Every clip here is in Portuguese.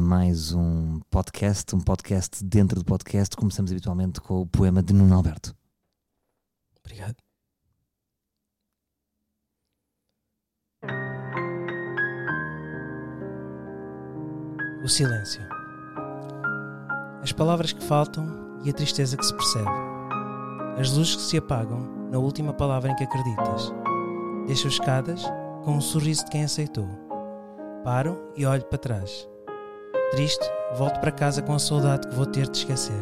a mais um podcast, um podcast dentro do podcast. Começamos habitualmente com o poema de Nuno Alberto. Obrigado. O silêncio. As palavras que faltam e a tristeza que se percebe. As luzes que se apagam na última palavra em que acreditas. Deixo escadas com um sorriso de quem aceitou. Paro e olho para trás. Triste, volto para casa com a saudade que vou ter de esquecer.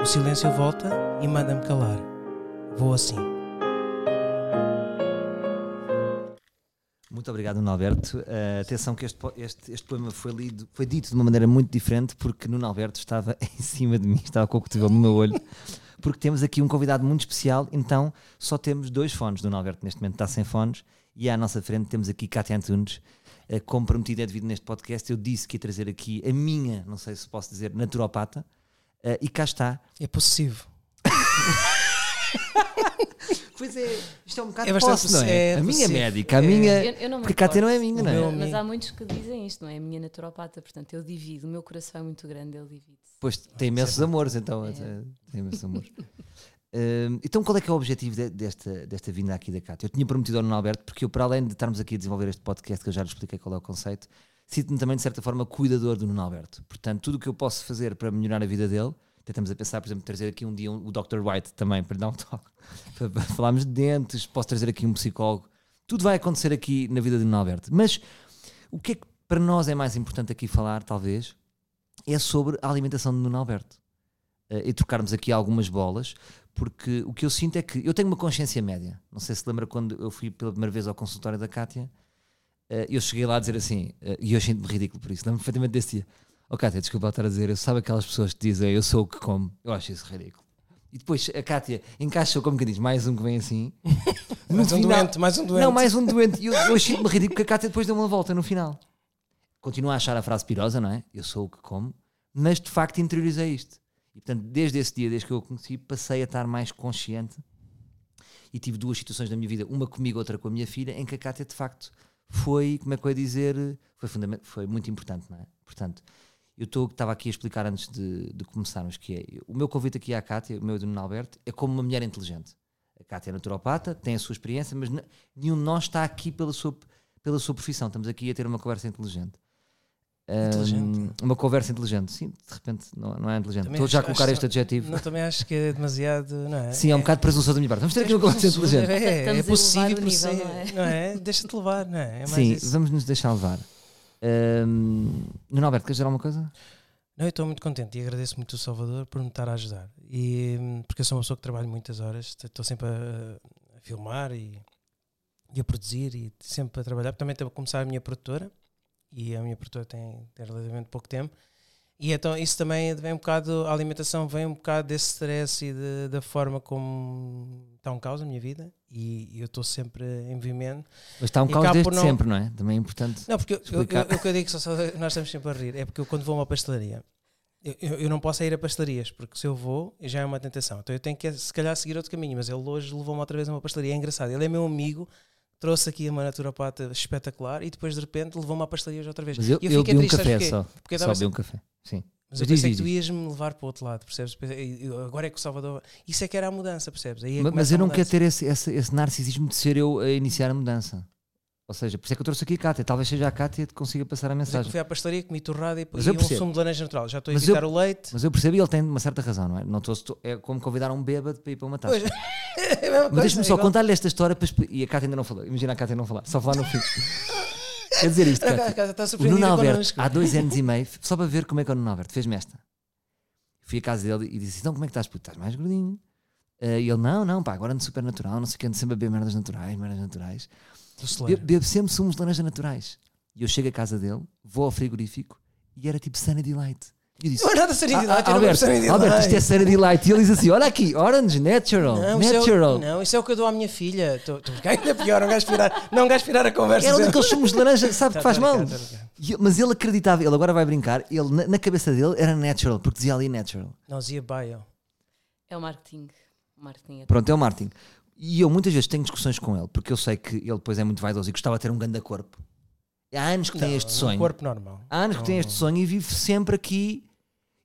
O silêncio volta e manda-me calar. Vou assim. Muito obrigado, Nuno Alberto. Uh, atenção que este, este, este poema foi lido, foi dito de uma maneira muito diferente porque Nuno Alberto estava em cima de mim, estava com o cotovelo no meu olho, porque temos aqui um convidado muito especial, então só temos dois fones. Nuno Alberto neste momento está sem fones e à nossa frente temos aqui Cátia Antunes. Uh, como prometido é devido neste podcast, eu disse que ia trazer aqui a minha, não sei se posso dizer, naturopata, uh, e cá está. É possessivo. Pois é, isto é um bocado É bastante posse, não é? é a minha possível. médica, a É. minha. Eu, eu não Porque Cátia não é minha, O não é? Mas há muitos que dizem isto, não é? A minha naturopata, portanto eu divido. O meu coração é muito grande, ele divide. Pois tem imensos amores, então. É. até- Tem imensos amores. Hum, então, qual é que é o objetivo de- desta, desta vinda aqui da Cátia? Eu tinha prometido ao Nuno Alberto, porque eu, para além de estarmos aqui a desenvolver este podcast, que eu já lhe expliquei qual é o conceito, sinto-me também, de certa forma, cuidador do Nuno Alberto. Portanto, tudo o que eu posso fazer para melhorar a vida dele, até estamos a pensar, por exemplo, trazer aqui um dia um- o Dr. White também, para dar um toque, para, para falarmos de dentes, posso trazer aqui um psicólogo. Tudo vai acontecer aqui na vida do Nuno Alberto. Mas o que é que para nós é mais importante aqui falar, talvez, é sobre a alimentação do Nuno Alberto. Eh, e trocarmos aqui algumas bolas, porque o que eu sinto é que eu tenho uma consciência média. Não sei se lembra quando eu fui pela primeira vez ao consultório da Cátia, eh, eu cheguei lá a dizer assim, eh, e eu sinto-me ridículo por isso, lembro-me perfeitamente desse dia. Oh Cátia, desculpa estar a dizer, eu sabe aquelas pessoas que dizem eu sou o que como, eu acho isso ridículo. E depois a Cátia encaixa como que diz, mais um que vem assim. No Mais um final- doente, mais um doente. não, mais um doente. E eu, eu achei-me ridículo porque a Cátia depois deu uma volta no final. Continuo a achar a frase pirosa, não é? Eu sou o que como, mas de facto interiorizei isto. E portanto, desde esse dia, desde que eu o conheci, passei a estar mais consciente e tive duas situações na minha vida, uma comigo, outra com a minha filha, em que a Cátia de facto foi, como é que eu ia dizer, foi, foi muito importante, não é? Portanto, eu estava aqui a explicar antes de, de começarmos que é, o meu convite aqui à Cátia, o meu e do Nuno Alberto, é como uma mulher inteligente. A Cátia é naturopata, tem a sua experiência, mas nenhum de nós está aqui pela sua, pela sua profissão. Estamos aqui a ter uma conversa inteligente. Uma conversa inteligente, sim, de repente não, não é inteligente. Também Estou já a colocar este adjetivo. Não, também acho que é demasiado. Não é? Sim, é um bocado presunçoso da minha parte. Vamos ter aqui uma conversa inteligente. É, é, a possível por nível, ser, não é? não é? Deixa-te levar, não é? É mais Sim, isso. vamos nos deixar levar. Um, Nuno Alberto, queres dizer alguma coisa? Não, eu estou muito contente e agradeço muito o Salvador por me estar a ajudar. E, hum, porque eu sou uma pessoa que trabalho muitas horas, estou sempre a, a filmar e, e a produzir e sempre a trabalhar. Também estou a começar a minha produtora e a minha produtora tem, tem relativamente pouco tempo. E então isso também vem um bocado, a alimentação vem um bocado desse stress e de- da forma como está um caos na minha vida e, eu estou sempre em movimento. Mas está um E caos desde não- sempre, não é? Também é importante. Não, porque eu, eu, eu, o que eu digo, só, só- nós estamos sempre a rir, é porque eu quando vou a uma pastelaria, eu, eu não posso ir a pastelarias, porque se eu vou, já é uma tentação. Então eu tenho que, se calhar, seguir outro caminho, mas ele hoje levou-me outra vez a uma pastelaria. É engraçado, ele é meu amigo, trouxe aqui uma naturopata espetacular e depois de repente levou-me à pastelaria outra vez. Mas eu, E eu fiquei bebi um café só. Porque eu Só bebi um café. Sim. mas eu Mas diz, pensei diz, que tu ias-me levar para o outro lado, percebes? Eu- Agora é que o Salvador. Isso é que era a mudança, percebes? Aí é Mas eu não quero ter esse, esse, esse narcisismo de ser eu a iniciar a mudança. Ou seja, por isso é que eu trouxe aqui a Cátia. Talvez seja a Cátia que consiga passar a Mas é que mensagem. fui à pastelaria, comi torrada e, Mas e eu um percebo. sumo de laranja natural. Já estou a Mas evitar eu- o leite. Mas eu percebi e ele tem uma certa razão, não é? Não estou, é como convidar um bêbado para ir para uma taça. É Mas deixa-me é só igual. contar-lhe esta história para e a Cátia ainda não falou. Imagina a Cátia não falar, só falar no fim. Quer dizer isto, A Cátia. O Nuno Alberto, há dois anos e meio, só para ver como é que é o Nuno Alberto, fez-me esta. Fui à casa dele e disse: Então, como é que estás? Puto, estás mais gordinho. Eh, e ele: Não, não, pá, agora ando super natural, não sei o que, ando sempre a beber merdas naturais, merdas naturais. Bebo, bebo sempre sumos de laranja naturais. E eu chego à casa dele, vou ao frigorífico e era tipo Sunny Delight. E eu disse: Não é nada Sunny "Ah, Delight, Alberto, Sunny Delight." Alberto, isto é Sunny Delight. E ele diz assim: Olha aqui, Orange, Natural, Não, isso é, Natural. o, não, isso é o que eu dou à minha filha. Estou estou a ficar ainda pior, não gasto virar, não a conversa. Era daqueles sumos de laranja, sabe Tá, que faz tô a mal. brincar. E- Mas ele acreditava, ele agora vai brincar, ele, na, na cabeça dele era natural, porque dizia ali natural. Não, dizia bio. É o marketing. Marketing é Pronto, é o Martin. E eu muitas vezes tenho discussões com ele, porque eu sei que ele depois é muito vaidoso e gostava de ter um grande corpo. Há anos que tem Não, este é um sonho. corpo normal. Há anos que tem este sonho e vive sempre aqui.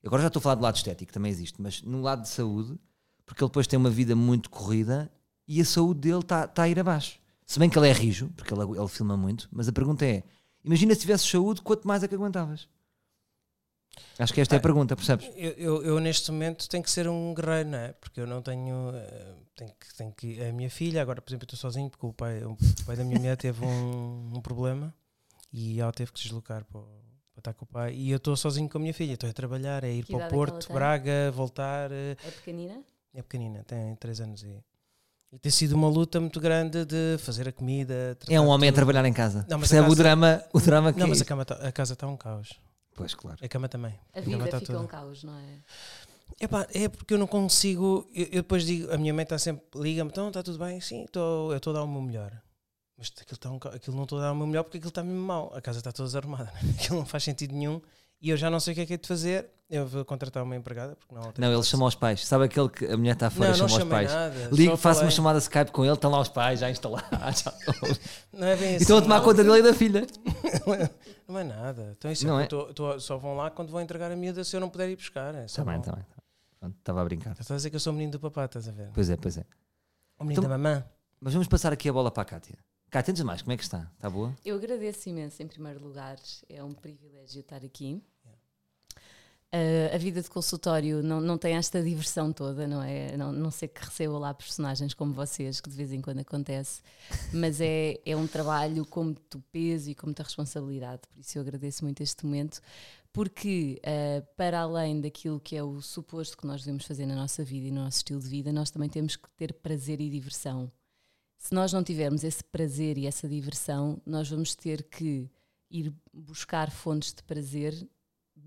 Agora já estou a falar do lado estético, também existe, mas no lado de saúde, porque ele depois tem uma vida muito corrida e a saúde dele está tá a ir abaixo. Se bem que ele é rijo, porque ele, ele filma muito, mas a pergunta é: imagina se tivesse saúde, quanto mais é que aguentavas? Acho que esta é a Ah, pergunta, percebes? Eu, eu, eu, neste momento tenho que ser um guerreiro, não é? Porque eu não tenho. eh, Tenho que, tenho que, a minha filha, agora por exemplo, eu estou sozinho porque o pai, o pai da minha mulher teve um, um problema e ela teve que se deslocar para, o- para estar com o pai. E eu estou sozinho com a minha filha, estou a trabalhar, é ir Que para o é Porto? Braga, voltar. eh, É pequenina? É pequenina, tem 3 anos e. E tem sido uma luta muito grande de fazer a comida. É um homem a tudo. trabalhar em casa. Não, mas a Percebe o casa- drama, o drama que Não, é mas a, isso? cama tá- a casa está um caos. Pois, claro. A cama também. A cama vida tá fica toda- um caos, não é? Epá, é porque eu não consigo. Eu, eu depois digo, a minha mãe está sempre, liga-me, então está tudo bem? Sim, tô, eu estou a dar o meu melhor. Mas aquilo, tá um, aquilo não estou a dar o meu melhor porque aquilo está mesmo mal. A casa está toda desarrumada. Aquilo não faz sentido nenhum. E eu já não sei o que é que é de fazer. Eu vou contratar uma empregada. Porque não, Não, ele chama aos pais. Sabe aquele que a mulher está fora Não, e não chama aos chamei pais? nada. Ligo, faço uma chamada Skype com ele, estão lá os pais, já instalados. já estão- Não é bem e assim. estão a tomar conta dele e da filha. Não é nada. Então isso Não é é? tô- tô- só vão lá quando vão entregar a miúda se eu não puder ir buscar. É bem, vão. está bem. Pronto, Estava a brincar. Estás a dizer que eu sou o menino do papá, estás a ver? Pois é, pois é. O menino Então- da mamã. Mas vamos passar aqui a bola para a Cátia. Cátia, antes de mais, como é que está? Está boa? Eu agradeço imenso, em primeiro lugar. É um privilégio estar aqui. Uh, a vida de consultório não, não tem esta diversão toda, não é? Não, não sei que receba lá personagens como vocês, que de vez em quando acontece, mas é, é um trabalho com muito peso e com muita responsabilidade. Por isso eu agradeço muito este momento, porque uh, para além daquilo que é o suposto que nós devemos fazer na nossa vida e no nosso estilo de vida, nós também temos que ter prazer e diversão. Se nós não tivermos esse prazer e essa diversão, nós vamos ter que ir buscar fontes de prazer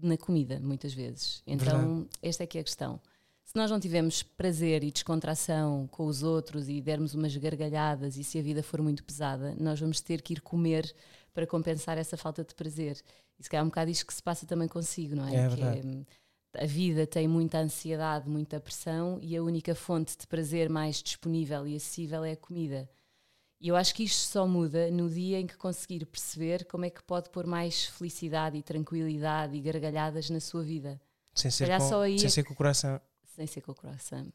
na comida, muitas vezes. Então, esta é que é a questão. Se nós não tivermos prazer e descontração com os outros e dermos umas gargalhadas e se a vida for muito pesada, nós vamos ter que ir comer para compensar essa falta de prazer. E se calhar é um bocado isto que se passa também consigo, não é? É Que verdade. a vida tem muita ansiedade, muita pressão e a única fonte de prazer mais disponível e acessível é a comida. E eu acho que isto só muda no dia em que conseguir perceber como é que pode pôr mais felicidade e tranquilidade e gargalhadas na sua vida, Sem ser, com, só aí sem é ser com o coração. sem ser com o croissant.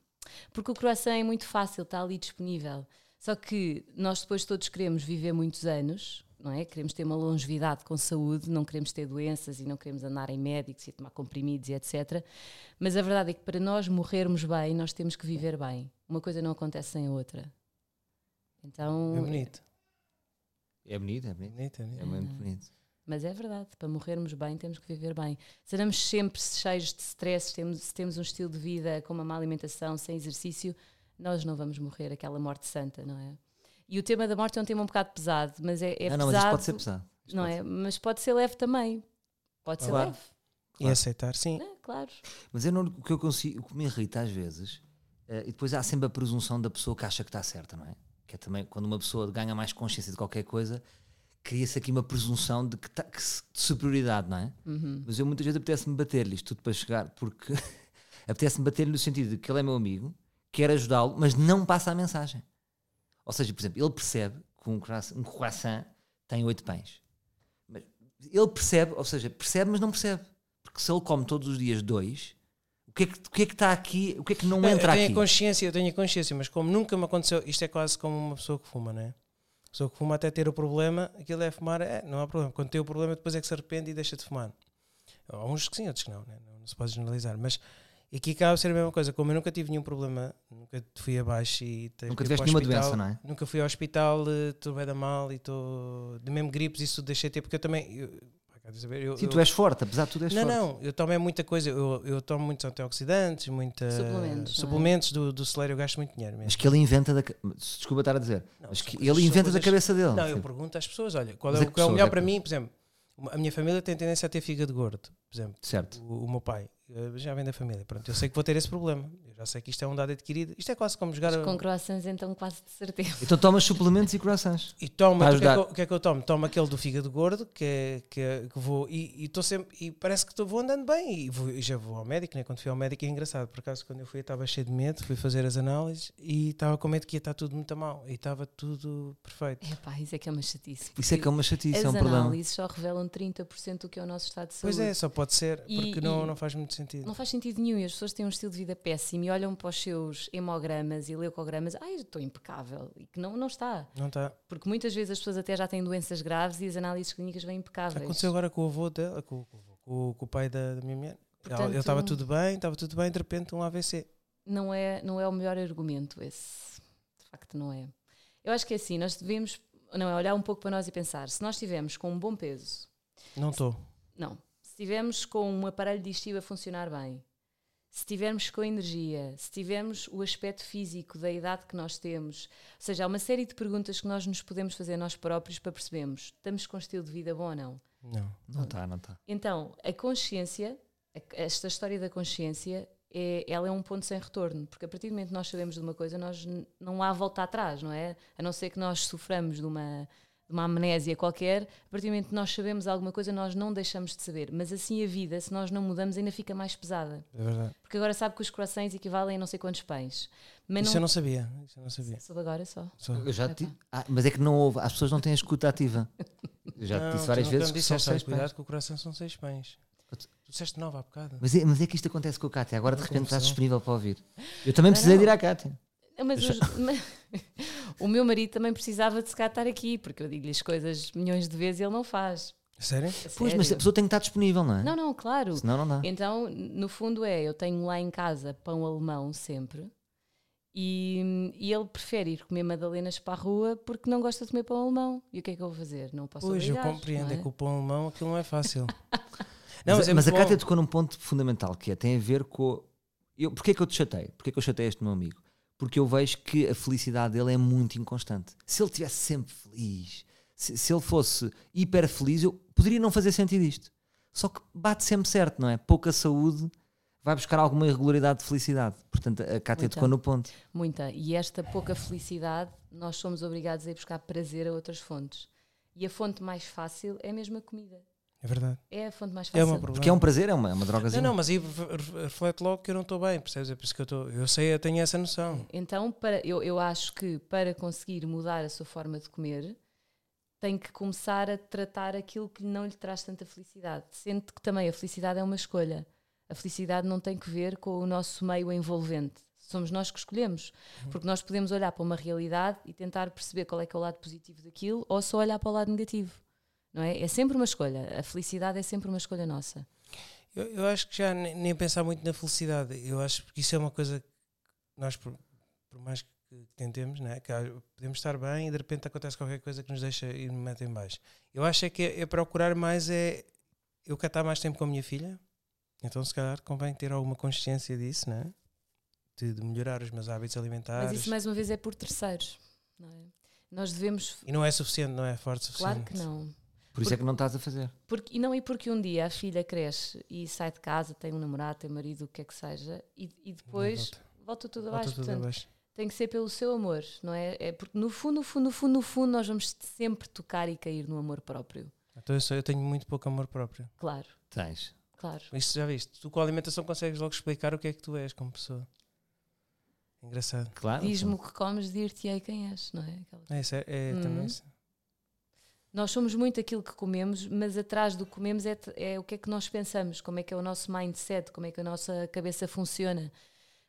Porque o croissant é muito fácil, está ali disponível. Só que nós depois todos queremos viver muitos anos, não é? Queremos ter uma longevidade com saúde, não queremos ter doenças e não queremos andar em médicos e tomar comprimidos e etc. Mas a verdade é que para nós morrermos bem, nós temos que viver bem. Uma coisa não acontece sem a outra. Então, É bonito. É bonito, é bonito. bonito, é bonito. É muito bonito. Mas é verdade, para morrermos bem temos que viver bem. Se andamos sempre cheios de stress, se temos, se temos um estilo de vida com uma má alimentação, sem exercício, nós não vamos morrer aquela morte santa, não é? E o tema da morte é um tema um bocado pesado, mas é, é não, não, pesado, mas isto pode ser pesado. Isto não é? ser. Mas pode ser leve também. Pode ser Claro. leve, E aceitar, sim. é, claro. Mas eu não, o que eu consigo, o que me irrita às vezes, eh, e depois há sempre a presunção da pessoa que acha que está certa, não é? Que é também quando uma pessoa ganha mais consciência de qualquer coisa, cria-se aqui uma presunção de, que tá- que se- de superioridade, não é? Uhum. Mas eu muitas vezes apetece-me bater-lhe isto tudo para chegar, porque apetece-me bater-lhe no sentido de que ele é meu amigo, quero ajudá-lo, mas não passa a mensagem. Ou seja, por exemplo, ele percebe que um croissant, um croissant tem oito pães. Mas ele percebe, ou seja, percebe, mas não percebe. Porque se ele come todos os dias dois, o que é que, o que, é que está aqui, o que é que não eu entra tenho aqui? a consciência, eu tenho a consciência, mas como nunca me aconteceu, isto é quase como uma pessoa que fuma, não é? A pessoa que fuma até ter o problema, aquilo é fumar, é, não há problema. Quando tem o problema, depois é que se arrepende e deixa de fumar. Há uns que sim, outros que não, né? não, não se pode generalizar. Mas aqui acaba a ser a mesma coisa. Como eu nunca tive nenhum problema, nunca fui abaixo e Nunca tiveste nenhuma hospital, doença, não é? Nunca fui ao hospital, eh, estou bem da mal e estou. De mesmo gripes, isso deixei de ter, porque eu também. Eu, quer dizer, eu- Sim, eu- tu és forte, apesar de tudo és não, forte. não, eu tomo é muita coisa, eu, eu tomo muitos antioxidantes, muita, Suplementos, não é? suplementos do, do celeiro, eu gasto muito dinheiro mesmo. Mas que ele inventa da. Desculpa estar a dizer. Não, mas que ele inventa da cabeça dele. Não, eu pergunto às pessoas, olha, qual Mas é, é o é melhor é para mim, por exemplo, a minha família tem tendência a ter fígado gordo, por exemplo, Certo. o, o meu pai, eh, já vem da família, pronto, eu sei que vou ter esse problema, eu Já sei que isto é um dado adquirido. Isto é quase como jogar. Mas com croissants, então, quase de certeza. Então tomas suplementos e croissants. E toma, o que, é que, eu, o que é que eu tomo? Tomo aquele do fígado gordo, que é que, é- que vou e estou sempre e parece que tô, vou andando bem e, vou- e já vou ao médico, né? Quando fui ao médico é engraçado, por acaso quando eu fui estava cheio de medo, fui fazer as análises e estava com medo que ia estar tudo muito mal e estava tudo perfeito. É pá, isso é que é uma chatice. Isso é que é uma chatice, é um As problema. análises só revelam 30% do que é o nosso estado de saúde. Pois é, só pode ser, E- porque não, e- não faz muito sentido. Não faz sentido nenhum e as pessoas têm um estilo de vida péssimo e olham para os seus hemogramas e leucogramas, ai, estou impecável. E que não, não está. Não está. Porque muitas vezes as pessoas até já têm doenças graves e as análises clínicas vêm impecáveis. Aconteceu agora com o avô dela, com, com, com- com o pai da, da minha mulher. Portanto- Ele estava tudo bem, estava tudo bem, de repente um AVC. Não é, não é o melhor argumento esse. De facto, não é. Eu acho que é assim, nós devemos não é, olhar um pouco para nós e pensar, se nós estivermos com um bom peso, Não estou. não, estivermos com um aparelho digestivo a funcionar bem, se estivermos com energia, se tivermos o aspecto físico da idade que nós temos, ou seja, há uma série de perguntas que nós nos podemos fazer nós próprios para percebermos, estamos com um estilo de vida bom ou não? Não. Não está, não está. Então, a consciência, esta história da consciência, é, ela é um ponto sem retorno, porque a partir do momento que nós sabemos de uma coisa, nós não há volta atrás, não é? A não ser que nós soframos de uma, de uma amnésia qualquer, a partir do momento que nós sabemos alguma coisa, nós não deixamos de saber. Mas assim a vida, se nós não mudamos, ainda fica mais pesada. É verdade. Porque agora sabe que os croissants equivalem a não sei quantos pães. Mas Isso não, eu não sabia. Isso eu não sabia. Soube agora só. Já Epá. te... Ah, mas é que não houve, as pessoas não têm a escuta ativa. Eu já te Não, disse tu várias vezes que disseste, são olha, seis cuidado pães. que o coração são seis pães. Tu disseste nove há bocado. Mas é, mas é que isto acontece com a Cátia, agora de Não, repente estás disponível para ouvir. Eu também precisei de ir à Cátia. Mas os- mas- o meu marido também precisava de se cá estar aqui, porque eu digo-lhe as coisas milhões de vezes e ele não faz. Sério? A Pois, mas a sério. pessoa tem que estar disponível, não é? Não, não, claro. Senão não dá. Então, no fundo, é: eu tenho lá em casa pão alemão sempre. E, e ele prefere ir comer madalenas para a rua porque não gosta de comer pão alemão. E o que é que eu vou fazer? Não posso Pois, eu compreendo. não É é? que o pão alemão aquilo não é fácil. mas, é mas a Cátia tocou num ponto fundamental que é, tem a ver com. Eu, porquê que eu te chatei? Porquê que eu chatei este meu amigo? Porque eu vejo que a felicidade dele é muito inconstante. Se ele estivesse sempre feliz, se, se ele fosse hiper feliz, eu poderia não fazer sentido isto. Só que bate sempre certo, não é? Pouca saúde vai buscar alguma irregularidade de felicidade. Portanto, a Cátia tocou no ponto. Muita. E esta pouca felicidade, nós somos obrigados a ir buscar prazer a outras fontes. E a fonte mais fácil é mesmo a comida. É verdade. É a fonte mais É fácil. uma problema. Porque é um prazer, é uma, é uma Não, drogazinha. não, mas aí re- re- reflete logo que eu não estou bem, percebes? É por isso que eu estou. Eu sei, eu tenho essa noção. Então, para, eu, eu acho que para conseguir mudar a sua forma de comer, tem que começar a tratar aquilo que não lhe traz tanta felicidade. Sendo que também a felicidade é uma escolha. A felicidade não tem que ver com o nosso meio envolvente. Somos nós que escolhemos. Porque nós podemos olhar para uma realidade e tentar perceber qual é que é o lado positivo daquilo ou só olhar para o lado negativo. Não é? é sempre uma escolha. A felicidade é sempre uma escolha nossa. Eu, eu acho que já nem, nem pensar muito na felicidade. Eu acho que isso é uma coisa que nós, por, por mais que tentemos, né, que há- podemos estar bem e de repente acontece qualquer coisa que nos deixa ir me mete em baixo. Eu acho é que é, é procurar mais é eu estar mais tempo com a minha filha, então se calhar convém ter alguma consciência disso, né? De, de melhorar os meus hábitos alimentares. Mas isso, mais uma vez, é por terceiros. Não é? Nós devemos. E não é suficiente, não é forte o suficiente. Claro que não. Por isso é que não estás a fazer. Porque, e não é porque um dia a filha cresce e sai de casa, tem um namorado, tem marido, o que é que seja, e, e depois Volta- volta tudo volta abaixo. tudo Portanto, abaixo. tem que ser pelo seu amor, não é? É porque no fundo, no fundo, no fundo, no fundo, nós vamos sempre tocar e cair no amor próprio. Então eu, sou- eu tenho muito pouco amor próprio. Claro, Tens. claro. Isso já viste? Tu com a alimentação consegues logo explicar o que é que tu és como pessoa. Engraçado. Claro. Diz-me o que comes, dir-te-ei quem és, não é? Aquela- É, isso é, é Uhum. também isso. Nós somos muito aquilo que comemos, mas atrás do que comemos é, é o que é que nós pensamos, como é que é o nosso mindset, como é que a nossa cabeça funciona.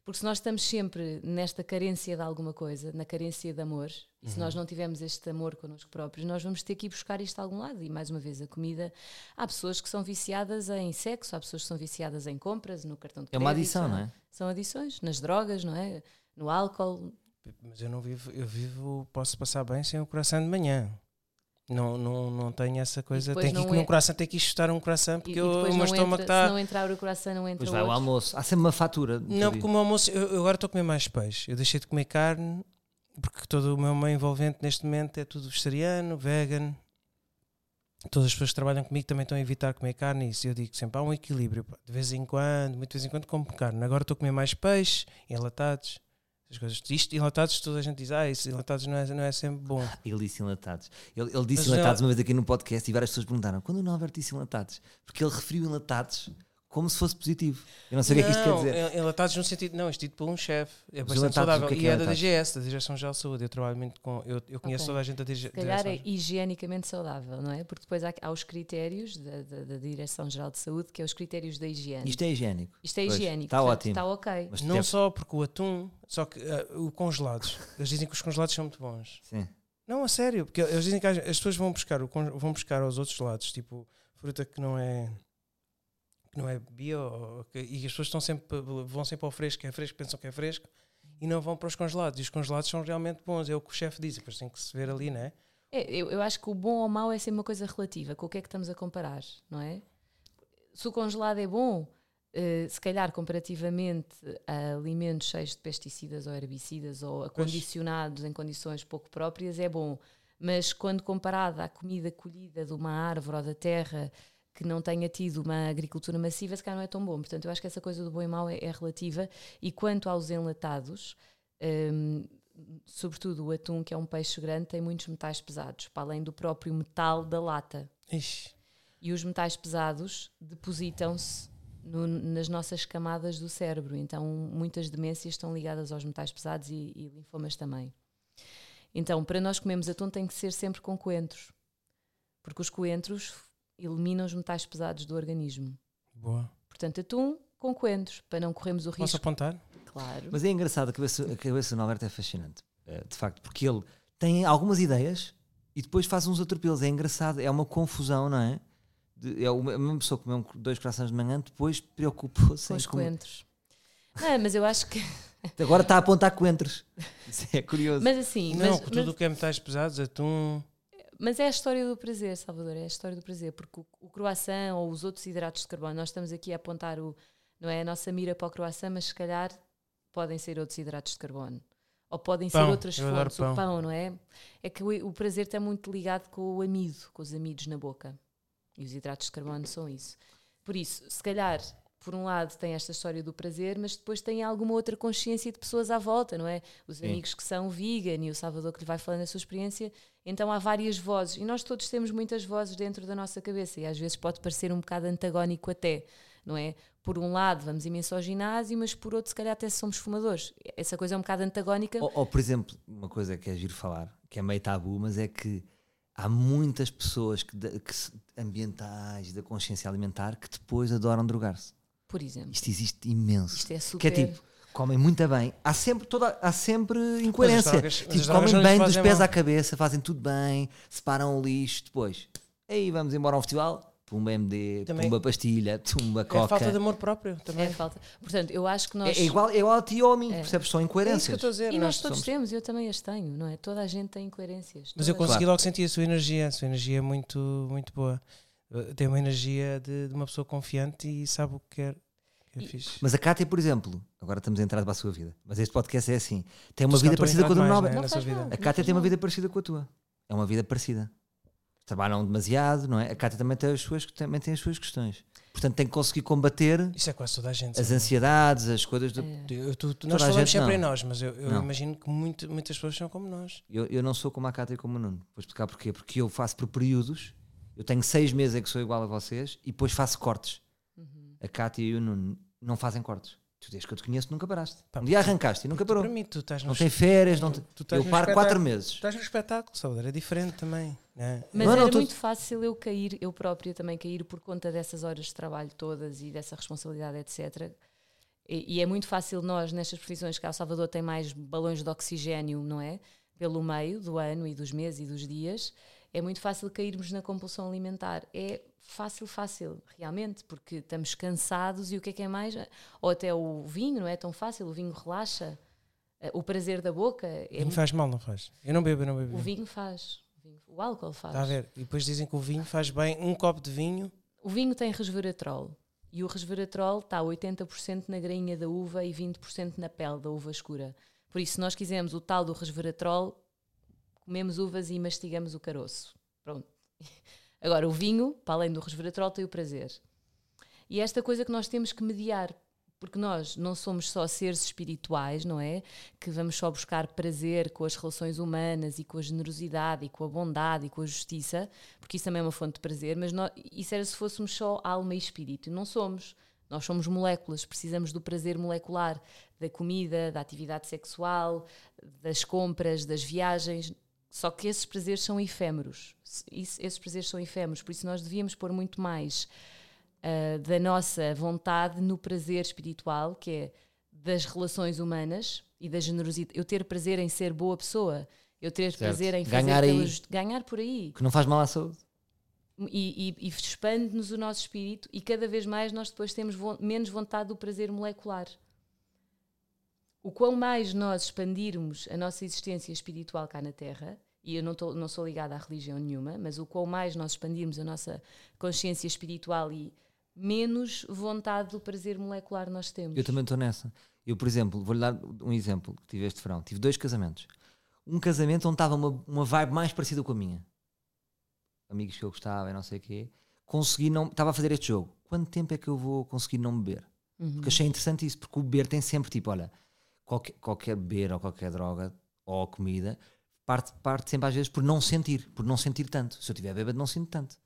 Porque se nós estamos sempre nesta carência de alguma coisa, na carência de amor, e se Uhum. nós não tivermos este amor connosco próprios, nós vamos ter que ir buscar isto a algum lado. E mais uma vez, a comida. Há pessoas que são viciadas em sexo, há pessoas que são viciadas em compras, no cartão de É uma crédito, adição, não é? São adições, nas drogas, não é? No álcool. Mas eu não vivo, eu vivo, posso passar bem sem o coração de manhã. Não, não, não tenho essa coisa. Tem que ir comer é- um coração, tem que ir chutar um coração, E, porque e eu- depois o meu estômago está. se não entrar o coração, não entra Depois o vai outro. almoço. Há sempre uma fatura. Não, porque o meu almoço, eu, eu agora estou a comer mais peixe. Eu deixei de comer carne, porque todo o meu meio envolvente neste momento é tudo vegetariano, vegan. todas as pessoas que trabalham comigo também estão a evitar comer carne. E isso eu digo sempre: há um equilíbrio. De vez em quando, muito de vez em quando, como carne. Agora estou a comer mais peixe, enlatados. Essas coisas. Isto, enlatados, toda a gente diz: ah, isso, enlatados não é, não é sempre bom. Ele disse enlatados. Ele, ele disse Mas enlatados uma vez aqui no podcast e várias pessoas perguntaram quando o Norberto disse enlatados? Porque ele referiu enlatados como se fosse positivo. Eu não sei o que é que isto quer Não, dizer. en- Enlatados no sentido, não, isto dito por um chefe. É bastante saudável. que é que e é é da? DGS, da Direção-Geral de Saúde. Eu trabalho muito com. Eu, eu conheço Ok. toda a gente da DG, Se calhar é higienicamente saudável, não é? Porque depois há, há os critérios da, da- da Direção-Geral de Saúde, que é os critérios da higiene. Isto é higiênico. Isto é Pois, higiênico. está ótimo. Está ok. Mas Não deve- só porque o atum, só que ah, o congelados. Eles dizem que os congelados são muito bons. Sim. Não, a sério, porque eles dizem que as, as pessoas vão buscar, vão buscar aos outros lados, tipo fruta que não é que não é bio que- e as pessoas estão sempre, vão sempre ao fresco, que é fresco, pensam que é fresco e não vão para os congelados. E os congelados são realmente bons, é o que o chefe diz, depois tem que se ver ali, né? É, eu, eu acho que o bom ou mau é sempre uma coisa relativa. Com o que é que estamos a comparar, não é? Se o congelado é bom, eh, se calhar comparativamente a alimentos cheios de pesticidas ou herbicidas ou acondicionados em condições pouco próprias, é bom. Mas quando comparado à comida colhida de uma árvore ou da terra que não tenha tido uma agricultura massiva, se calhar não é tão bom. Portanto, eu acho que essa coisa do bom e mau é, é relativa. E quanto aos enlatados, hum, sobretudo o atum, que é um peixe grande, tem muitos metais pesados, para além do próprio metal da lata. Ixi, E os metais pesados depositam-se no- nas nossas camadas do cérebro. Então, muitas demências estão ligadas aos metais pesados e, e linfomas também. Então, para nós comermos atum, tem que ser sempre com coentros, porque os coentros eliminam os metais pesados do organismo. boa. Portanto, atum com coentros, para não corrermos o Posso risco. apontar? Claro. Mas é engraçado, a cabeça, a cabeça do Alberto é fascinante, eh, de facto, porque ele tem algumas ideias e depois faz uns atropelos. É engraçado, é uma confusão, não é? De- é uma- a mesma pessoa que comeu dois corações de manhã, depois preocupou-se com os comer. coentros. Não, mas eu acho que. Agora está a apontar coentros. Isso é curioso. Mas assim, não, mas, tudo o mas, que é metais pesados, atum. Mas é a história do prazer, Salvador, é a história do prazer, porque o, o croissant ou os outros hidratos de carbono, nós estamos aqui a apontar o, não é a nossa mira para o croissant, mas se calhar podem ser outros hidratos de carbono. Ou podem ser Pão, outras eu adoro fontes, pão. o pão, não é? É que o, o prazer está muito ligado com o amido, com os amidos na boca. E os hidratos de carbono são isso. Por isso, se calhar, por um lado, tem esta história do prazer, mas depois tem alguma outra consciência de pessoas à volta, não é? Os Sim. amigos que são vegan e o Salvador que lhe vai falando a sua experiência. Então há várias vozes e nós todos temos muitas vozes dentro da nossa cabeça e às vezes pode parecer um bocado antagónico até, não é? Por um lado vamos imenso ao ginásio, mas por outro se calhar até somos fumadores. Essa coisa é um bocado antagónica. Ou, ou, por exemplo, uma coisa que é giro falar, que é meio tabu, mas é que há muitas pessoas que, que ambientais da consciência alimentar que depois adoram drogar-se. Por exemplo, Isto existe imenso. isto é Que super... é tipo, comem muito bem, há sempre, toda, há sempre incoerência. drogas- tipo, comem bem dos pés mal. à cabeça, fazem tudo bem, separam o lixo, depois, aí vamos embora a um festival, pumba MD, Também- pumba pastilha, tumba É a coca. falta de amor próprio também. É falta. Portanto, eu acho que É, nós. é igual, é igual a ti ou a mim, É. percebes? São É isso que eu incoerências. estou a dizer. E nós nós todos somos- temos, eu também as tenho, não é? Toda a gente tem incoerências. Mas eu consegui Claro. logo sentir a sua energia. A sua energia é muito, muito boa. Uh, Tem uma energia de, de uma pessoa confiante e sabe o que quer. É fixe. Mas a Cátia, por exemplo, agora estamos a entrar para a sua vida, mas este podcast é assim: tem uma Tu vida parecida com a do Alberto. né? Não vida. A Cátia tem uma vida parecida com a tua. É uma vida parecida. Trabalham demasiado, não é? A Cátia também tem as suas, também tem as suas questões. Portanto, tem que conseguir combater Isso é quase toda a gente. as sabe? ansiedades, as coisas do. É. Eu- tu- tu- nós falamos gente sempre em não. nós, mas eu, eu imagino que muito- muitas pessoas são como nós. Eu, eu não sou como a Cátia e como o Nuno. Vou explicar porquê. Porque eu faço por períodos. Eu tenho seis meses em que sou igual a vocês e depois faço cortes. A Cátia e o Nuno não fazem cortes. Tu, desde que eu te conheço, nunca paraste. Pá, um dia arrancaste e nunca parou. Mim, tu estás Não tem férias, não tem- tu Eu paro quatro meses. Tu estás no espetáculo, Salvador. É diferente também. Né? Mas Não, era não, tu- muito fácil eu cair, eu própria também cair por conta dessas horas de trabalho todas e dessa responsabilidade, etc. E, e é muito fácil nós, nestas profissões, que o Salvador tem mais balões de oxigênio, não é? Pelo meio do ano e dos meses e dos dias, é muito fácil cairmos na compulsão alimentar. É fácil, fácil, realmente, porque estamos cansados e o que é que é mais? Ou até o vinho, não é tão fácil, o vinho relaxa. Eh, O prazer da boca, é Vinho muito- faz mal, não faz? Eu não bebo, eu não bebo. o vinho faz. O vinho- O álcool faz. Está a ver? E depois dizem que o vinho faz bem. Um copo de vinho. O vinho tem resveratrol e o resveratrol está 80% na grainha da uva e 20% na pele da uva escura. Por isso, se nós quisermos o tal do resveratrol, comemos uvas e mastigamos o caroço. Pronto. Agora, o vinho, para além do resveratrol, tem o prazer. E é esta coisa que nós temos que mediar, porque nós não somos só seres espirituais, não é? Que vamos só buscar prazer com as relações humanas e com a generosidade e com a bondade e com a justiça, porque isso também é uma fonte de prazer, mas nós, isso era se fôssemos só alma e espírito. Não somos. Nós somos moléculas, precisamos do prazer molecular, da comida, da atividade sexual, das compras, das viagens. Só que esses prazeres são efêmeros. Isso, esses prazeres são efêmeros, por isso nós devíamos pôr muito mais uh, da nossa vontade no prazer espiritual, que é das relações humanas e da generosidade. Eu ter prazer em ser boa pessoa, eu ter certo. prazer em ganhar fazer pelos, ganhar por aí. Que não faz mal à saúde. E, e, e expande-nos o nosso espírito e cada vez mais nós depois temos vo menos vontade do prazer molecular. O quão mais nós expandirmos a nossa existência espiritual cá na Terra, e eu não, tô, não sou ligada à religião nenhuma, mas o quão mais nós expandirmos a nossa consciência espiritual e menos vontade do prazer molecular nós temos. Eu também estou nessa. Eu, por exemplo, vou-lhe dar um exemplo que tive este verão. Tive dois casamentos. Um casamento onde estava uma, uma vibe mais parecida com a minha. Amigos que eu gostava e não sei o quê. Consegui não. Estava a fazer este jogo. Quanto tempo é que eu vou conseguir não beber? Uhum. Porque achei interessante isso, porque o beber tem sempre tipo, olha, qualquer, qualquer beber ou qualquer droga ou comida parte, parte sempre às vezes por não sentir, por não sentir tanto. Se eu tiver bêbado, não sinto tanto.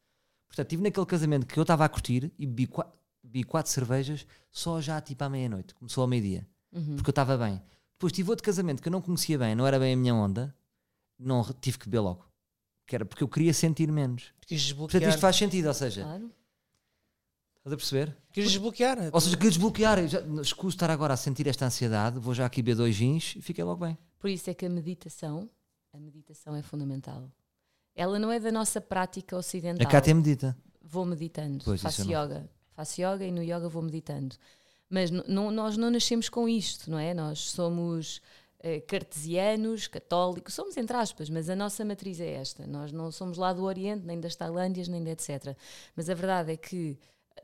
Portanto, estive naquele casamento que eu estava a curtir e bebi, quatro, bebi quatro cervejas só já tipo à meia-noite. Começou ao meio-dia. Uhum. Porque eu estava bem. Depois tive outro casamento que eu não conhecia bem, não era bem a minha onda. Não tive que beber logo. Que era porque eu queria sentir menos. Portanto, isto faz sentido, ou seja. Claro. Estás a perceber? Queres desbloquear. Ou seja, queria desbloquear. Já, escuso estar agora a sentir esta ansiedade, vou já aqui beber dois gins e fiquei logo bem. Por isso é que a meditação, a meditação é fundamental. Ela não é da nossa prática ocidental. A Cátia medita. Vou meditando, pois, faço yoga. Não. Faço yoga e no yoga vou meditando. Mas nós não nascemos com isto, não é? Nós somos eh, cartesianos, católicos, somos entre aspas, mas a nossa matriz é esta. Nós não somos lá do Oriente, nem das Tailândias, nem de etc. Mas a verdade é que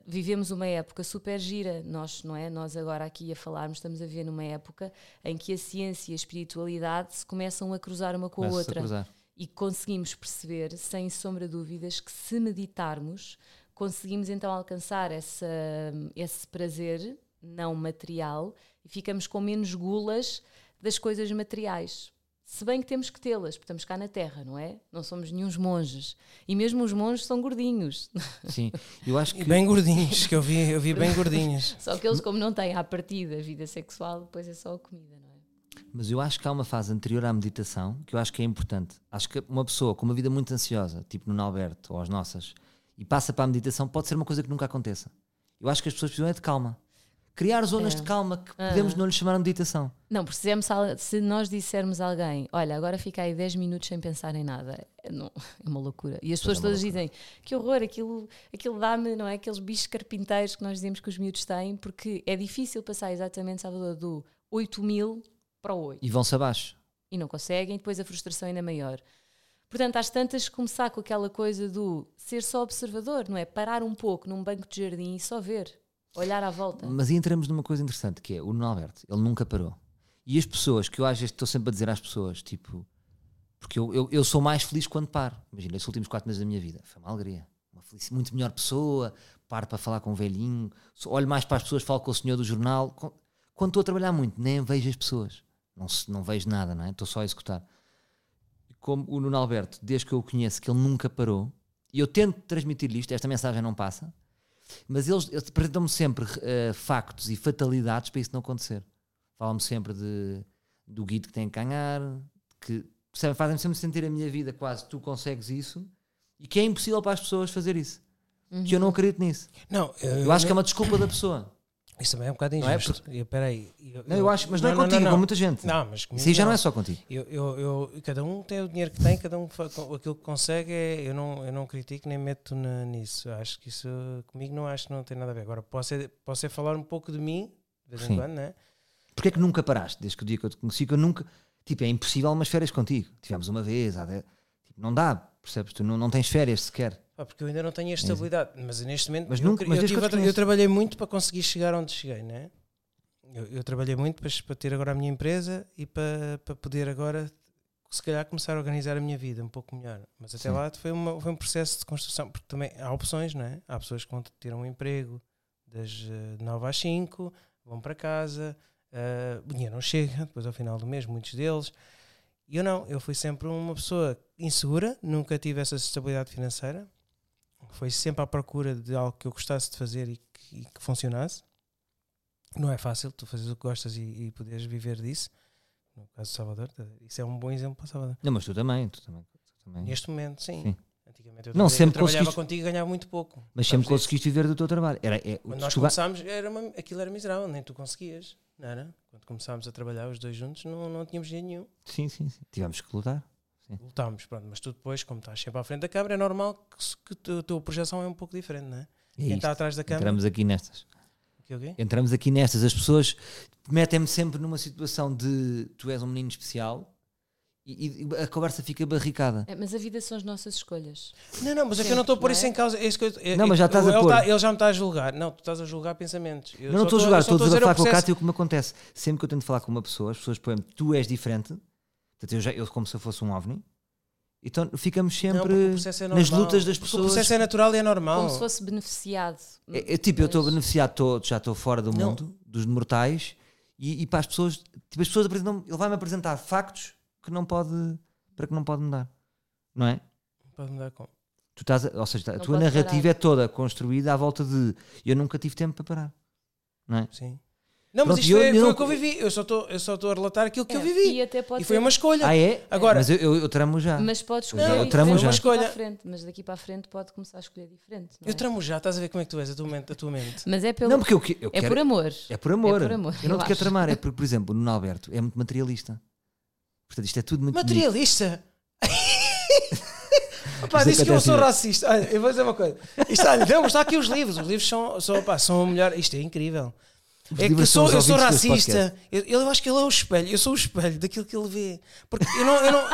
vivemos uma época super gira. Nós, não é? Nós agora aqui a falarmos, estamos a ver numa época em que a ciência e a espiritualidade se começam a cruzar uma com a outra. A e conseguimos perceber, sem sombra de dúvidas, que se meditarmos, conseguimos então alcançar essa, esse prazer não material e ficamos com menos gulas das coisas materiais. Se bem que temos que tê-las, porque estamos cá na Terra, não é? Não somos nenhum monges. E mesmo os monges são gordinhos. Sim, eu acho que. Bem gordinhos, que eu vi, eu vi bem gordinhos. só que eles, como não têm à partida vida sexual, depois é só a comida, não é? Mas eu acho que há uma fase anterior à meditação que eu acho que é importante. Acho que uma pessoa com uma vida muito ansiosa, tipo no Alberto ou as nossas, e passa para a meditação, pode ser uma coisa que nunca aconteça. Eu acho que as pessoas precisam é de calma. Criar zonas é. de calma que ah. podemos não lhe chamar de meditação. Não, porque se nós dissermos a alguém, olha, agora fica aí 10 minutos sem pensar em nada, é, não, é uma loucura. E as pessoas é todas dizem, que horror, aquilo, aquilo dá-me, não é? Aqueles bichos carpinteiros que nós dizemos que os miúdos têm, porque é difícil passar exatamente, Salvador, do 8 mil para o 8. E vão-se abaixo. E não conseguem, depois a frustração ainda é maior. Portanto, às tantas começar com aquela coisa do ser só observador, não é? Parar um pouco num banco de jardim e só ver, olhar à volta. Mas aí entramos numa coisa interessante que é o Nuno Alberto, ele nunca parou. E as pessoas, que eu às vezes estou sempre a dizer às pessoas, tipo, porque eu, eu, eu sou mais feliz quando paro. Imagina, esses últimos quatro meses da minha vida, foi uma alegria. Uma felicidade, muito melhor pessoa, paro para falar com um velhinho, olho mais para as pessoas, falo com o senhor do jornal. Quando estou a trabalhar muito, nem vejo as pessoas não, não vejo nada, não é? Estou só a executar. Como o Nuno Alberto, desde que eu o conheço, que ele nunca parou, e eu tento transmitir-lhe isto, esta mensagem não passa, mas eles, eles apresentam-me sempre uh, factos e fatalidades para isso não acontecer. Falam-me sempre de, do guido que tem que ganhar, que fazem-me sempre sentir a minha vida quase tu consegues isso, e que é impossível para as pessoas fazer isso. Uhum. Que eu não acredito nisso. Não, eu, eu acho que é uma desculpa da pessoa. Isso também é um bocado injusto. Não é eu, peraí, eu, não, eu acho, mas não, é não é contigo, não, com muita gente. Não, mas Isso aí já não é só contigo. Eu, eu, eu, cada um tem o dinheiro que tem, cada um aquilo que consegue, é, eu, não, eu não critico nem meto na, nisso. Acho que isso comigo não acho que não tem nada a ver. Agora, posso é, posso é falar um pouco de mim, de vez em quando, não é? Porquê é que nunca paraste? Desde que o dia que eu te conheci, que eu nunca. Tipo, é impossível umas férias contigo. Tivemos uma vez, tipo, não dá, percebes? Tu não, não tens férias sequer. Ah, porque eu ainda não tenho a estabilidade, mas neste momento mas nunca, eu, mas eu, tive, eu, trabalhei muito para conseguir chegar onde cheguei, não é? Eu, eu, trabalhei muito para, para ter agora a minha empresa e para, para poder agora se calhar começar a organizar a minha vida um pouco melhor. Mas até Sim. lá foi, uma, foi um processo de construção, porque também há opções, não é? Há pessoas que vão ter um emprego das eh, 9 às 5, vão para casa, eh, o dinheiro não chega, depois ao final do mês, muitos deles. E eu não, eu fui sempre uma pessoa insegura, nunca tive essa estabilidade financeira. Foi sempre à procura de algo que eu gostasse de fazer e que, e que funcionasse. Não é fácil tu fazes o que gostas e, e poderes viver disso. No caso de Salvador, isso é um bom exemplo para Salvador. Não, mas tu também, tu também. tu também. Neste momento, sim. Sim. Antigamente eu, Não, sempre eu trabalhava conseguiste- contigo e ganhava muito pouco. Mas sempre conseguiste viver do teu trabalho. Era, é, Quando nós começámos, era uma- aquilo era miserável, nem tu conseguias, não era? Quando começámos a trabalhar os dois juntos, não, não tínhamos dinheiro nenhum. Sim, sim, sim. Tivemos que lutar. Lutámos, pronto, mas tu depois, como estás sempre à frente da câmara, é normal que, que tu- a tua projeção é um pouco diferente, não é? É Quem está atrás da câmara. Entramos aqui nestas. o quê, o quê? Entramos aqui nestas. As pessoas metem-me sempre numa situação de tu és um menino especial e, e a conversa fica barricada. É, mas a vida são as nossas escolhas. Não, não, mas é que eu não estou a pôr não isso é? em causa. É isso que eu- é- Não, mas já é- estás a ele, pôr. tá- ele já me está a julgar. Não, tu estás a julgar pensamentos. Eu não só estou a julgar, estou a falar com o. Cátia e o que me acontece. Sempre que eu tento falar com uma pessoa, as pessoas põem tu és diferente. Portanto, eu, já, eu como se eu fosse um ovni. Então ficamos Não, sempre processo é nas lutas das Porque pessoas. O processo é natural e é normal. Como se fosse beneficiado. É, é tipo, eu estou beneficiar, estou- já estou fora do Não. mundo, dos mortais, e, e para as pessoas, tipo, as pessoas apresentam ele vai-me apresentar factos que não pode, para que não pode mudar. Não é? Pode mudar com. Tu estás, ou seja, a Não tua narrativa parar. é toda construída à volta de eu nunca tive tempo para parar. Não é? Sim. Não, Pronto, mas isto eu- é, eu foi não- o que eu vivi. Eu só estou eu só estou a relatar aquilo que eu É, vivi. E até pode E foi ter- uma escolha. Ah, é? Agora- Mas eu, eu, eu tramo já. Mas pode Não, escolher eu tramo diferente já. daqui para Escolha. frente, mas daqui para a frente pode começar a escolher diferente. não Eu é? tramo já, estás a ver como é que tu és, a tua mente. A tua mente. Mas é pelo Não, porque eu, que- eu é quero. por amor. É por amor. É por amor, Eu não eu te quero acho. tramar. É porque, por exemplo, o Nuno Alberto é muito materialista. Portanto, isto é tudo muito. bonito. Materialista. Opa, Isto disse que eu acontece sou mesmo. racista. Olha, eu vou dizer uma coisa. Isto, olha, não, mas está aqui os livros. Os livros são, são, opa, são o melhor. Isto é incrível. É que eu sou, eu sou racista. Eu, eu acho que ele é o espelho. Eu sou o espelho daquilo que ele vê. Porque eu não. Eu não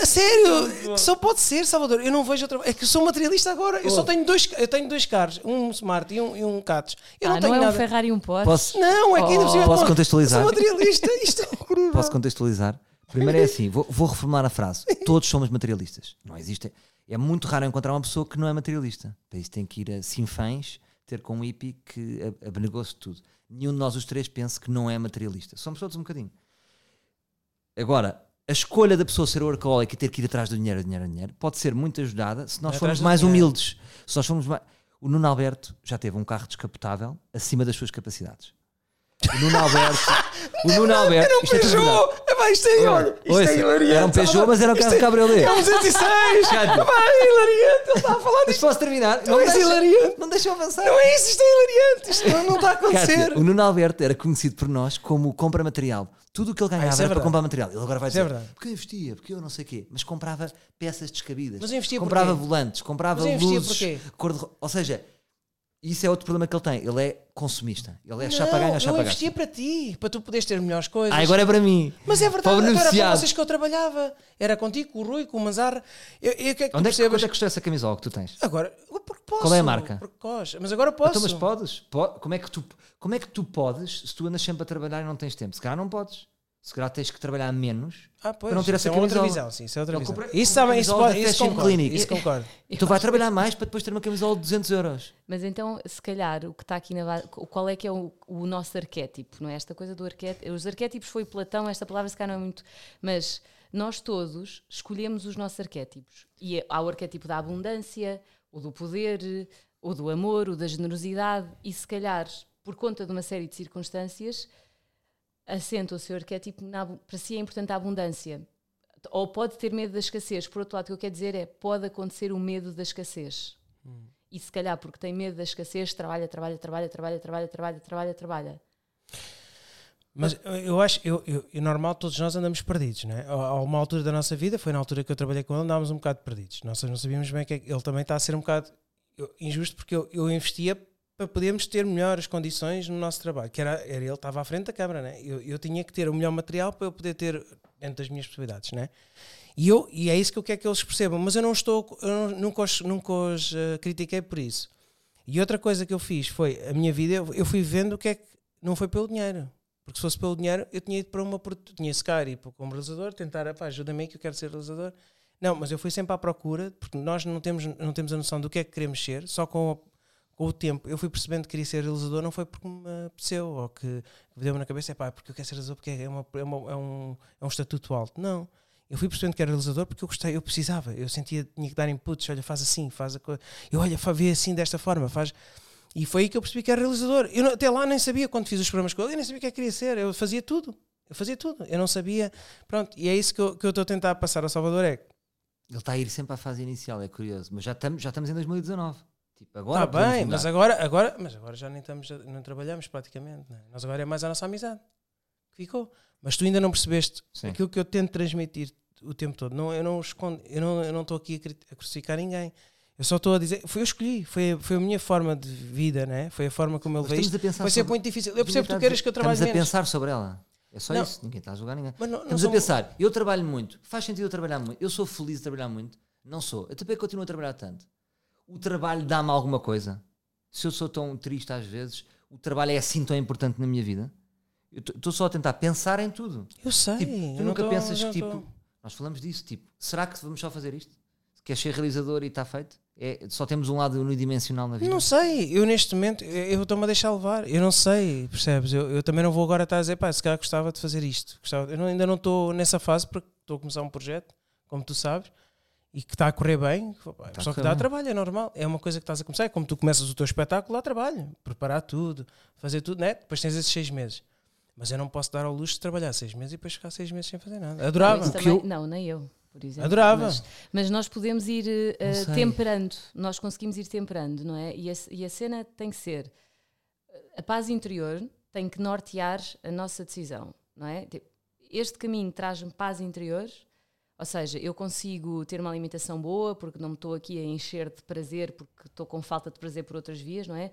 a sério, só pode ser, Salvador. Eu não vejo outra. É que eu sou materialista agora. Eu só tenho dois, eu tenho dois carros, um Smart e um, e um Catos. Eu Ah, não tenho não é um nada. Ferrari e um Porsche. Posso, Não, é que ainda cima- Posso Eu contextualizar? sou materialista. Isto é. Posso contextualizar? Primeiro é assim, vou, vou reformular a frase. Todos somos materialistas. Não existe. É muito raro encontrar uma pessoa que não é materialista. Para isso tem que ir a Sinfãs, ter com um hippie que abnegou-se tudo. Nenhum de nós os três pensa que não é materialista. Somos todos um bocadinho. Agora, a escolha da pessoa ser workaholic e ter que ir atrás do dinheiro, dinheiro, dinheiro, pode ser muito ajudada se nós Atrás formos mais dinheiro. humildes. Se nós formos mais... O Nuno Alberto já teve um carro descapotável acima das suas capacidades. O Nuno Alberto... o Nuno Alberto... isto é tudo verdade. Peugeot! Epá, isto é, olha, isto Ouça, é hilariante. Era um Peugeot, mas era um Isto carro é- cabriolé. É um 206! Cátia. Epá, é hilariante! Ele está a falar Mas posso terminar? Não, é deixa- hilariante. Não deixa eu avançar. Não é isso, isto é hilariante! Isto não, não está a acontecer! Cátia, o Nuno Alberto era conhecido por nós como compra material. Tudo o que ele ganhava Ah, é era para comprar material. Ele agora vai é dizer, verdade. porque eu investia, porque eu não sei o quê. Mas comprava peças descabidas. Mas eu investia comprava volantes, comprava luzes. Cor de... Ou seja, isso é outro problema que ele tem. Ele é consumista. Ele é chapa ganha, eu chapa gasta. investia para ti, para tu poderes ter melhores coisas. Ah, agora é para mim. Mas é Para verdade, para beneficiado. vocês que eu trabalhava. Era contigo, com o Rui, com o Manzar. Eu, eu, que é Onde é que, quanto é que custou essa camisola que tu tens? Agora, porque posso. Qual é a marca? Porque posso. Mas agora posso. Então, mas podes? Po- Como é, que tu, como é que tu podes se tu andas sempre a trabalhar e não tens tempo? Se calhar não podes. Se calhar tens que trabalhar menos. Ah, pois, para não ter isso essa é outra camisola. visão, sim, isso é outra Eu visão. comprei- isso sabem, isso, pode, isso concordo. Isso concordo. E tu vais trabalhar mais para depois ter uma camisola de 200 euros. Mas então, se calhar, o que está aqui na base, qual é que é o, o nosso arquétipo, não é? Esta coisa do arquétipo. Os arquétipos foi Platão, esta palavra se calhar não é muito. Mas nós todos escolhemos os nossos arquétipos. E é- há o arquétipo da abundância, o do poder, o do amor, o da generosidade, e se calhar, por conta de uma série de circunstâncias, assenta o seu arquétipo, na para si é importante a abundância. Ou pode ter medo da escassez. Por outro lado, o que eu quero dizer é, pode acontecer o medo da escassez. E se calhar porque tem medo da escassez, trabalha, trabalha, trabalha, trabalha, trabalha, trabalha, trabalha, trabalha. Mas eu- acho, eu, eu, eu normal, todos nós andamos perdidos, não é? Há uma altura da nossa vida, foi na altura que eu trabalhei com ele, andávamos um bocado perdidos. Nós não sabíamos bem que é que ele também está a ser um bocado injusto porque eu, eu investia para podermos ter melhores condições no nosso trabalho, que era, era ele estava à frente da câmara, né? eu, eu tinha que ter o melhor material para eu poder ter dentro das minhas possibilidades, né? E, eu, e é isso que eu quero que eles percebam, mas eu não estou, eu não- nunca os, nunca os eh, critiquei por isso. E outra coisa que eu fiz foi, a minha vida, eu, eu fui vendo o que é que não foi pelo dinheiro. Porque se fosse pelo dinheiro, eu tinha ido para uma. Tinha esse cara ir como realizador, tentar, pá, ajuda-me aí que eu quero ser realizador. Não, mas eu fui sempre à procura, porque nós não temos, não temos a noção do que é que queremos ser, só com, com o tempo. Eu fui percebendo que queria ser realizador, não foi porque me apeteceu, ou que deu-me na cabeça, é pá, porque eu quero ser realizador, porque é, uma, é, uma, é, um, é um estatuto alto. Não. Eu fui percebendo que era realizador porque eu gostei, eu precisava, eu sentia tinha que dar inputs, olha, faz assim, faz a coisa. Eu, olha, vê assim desta forma, faz. E foi aí que eu percebi que era realizador. Eu até lá nem sabia quando fiz os programas com ele, eu nem sabia o que é que queria ser, eu fazia tudo. Eu fazia tudo, eu não sabia. Pronto, e é isso que eu, que eu estou a tentar passar ao Salvador: é ele está a ir sempre à fase inicial, é curioso. Mas já estamos, já estamos em 2019. Tipo, agora Está bem, mas agora, agora, mas agora já nem estamos, não trabalhamos praticamente. Não é? Nós agora é mais a nossa amizade que ficou. Mas tu ainda não percebeste Sim. aquilo que eu tento transmitir o tempo todo. Não, eu não escondo, eu não, eu não estou aqui a, crucificar ninguém. Eu só estou a dizer, foi eu escolhi, foi, foi a minha forma de vida, né? foi a forma como eu vejo. Foi sempre sobre... muito difícil. Eu percebo que tu queres que eu trabalhe Estamos menos. a pensar sobre ela. É só não. isso, ninguém está a julgar ninguém. Mas não, não Estamos somos... a pensar, eu trabalho muito, faz sentido eu trabalhar muito, eu sou feliz de trabalhar muito, não sou. Eu também continuo a trabalhar tanto. O trabalho dá-me alguma coisa. Se eu sou tão triste às vezes, o trabalho é assim tão importante na minha vida. Eu estou só a tentar pensar em tudo. Eu sei. Tipo, tu nunca tô, pensas que, tipo, tô. nós falamos disso, tipo, será que vamos só fazer isto? Queres ser realizador e está feito? É, só temos um lado unidimensional na vida. Não sei, eu neste momento eu estou-me a deixar levar, eu não sei, percebes? Eu, eu, também não vou agora estar a dizer, pá, se calhar gostava de fazer isto. Gostava, eu não, ainda não estou nessa fase porque estou a começar um projeto, como tu sabes, e que está a correr bem, tá só que dá trabalho, é normal. É uma coisa que estás a começar, é como tu começas o teu espetáculo, dá trabalho, preparar tudo, fazer tudo, né? Depois tens esses seis meses. Mas eu não posso dar ao luxo de trabalhar seis meses e depois ficar seis meses sem fazer nada. Adorava. Não, também, eu... não nem eu por exemplo. Adorava. Mas, mas nós podemos ir uh, temperando, nós conseguimos ir temperando, não é? E a, e a cena tem que ser a paz interior tem que nortear a nossa decisão, não é? Tipo, este caminho traz-me paz interior, ou seja, eu consigo ter uma alimentação boa porque não me estou aqui a encher de prazer porque estou com falta de prazer por outras vias, não é?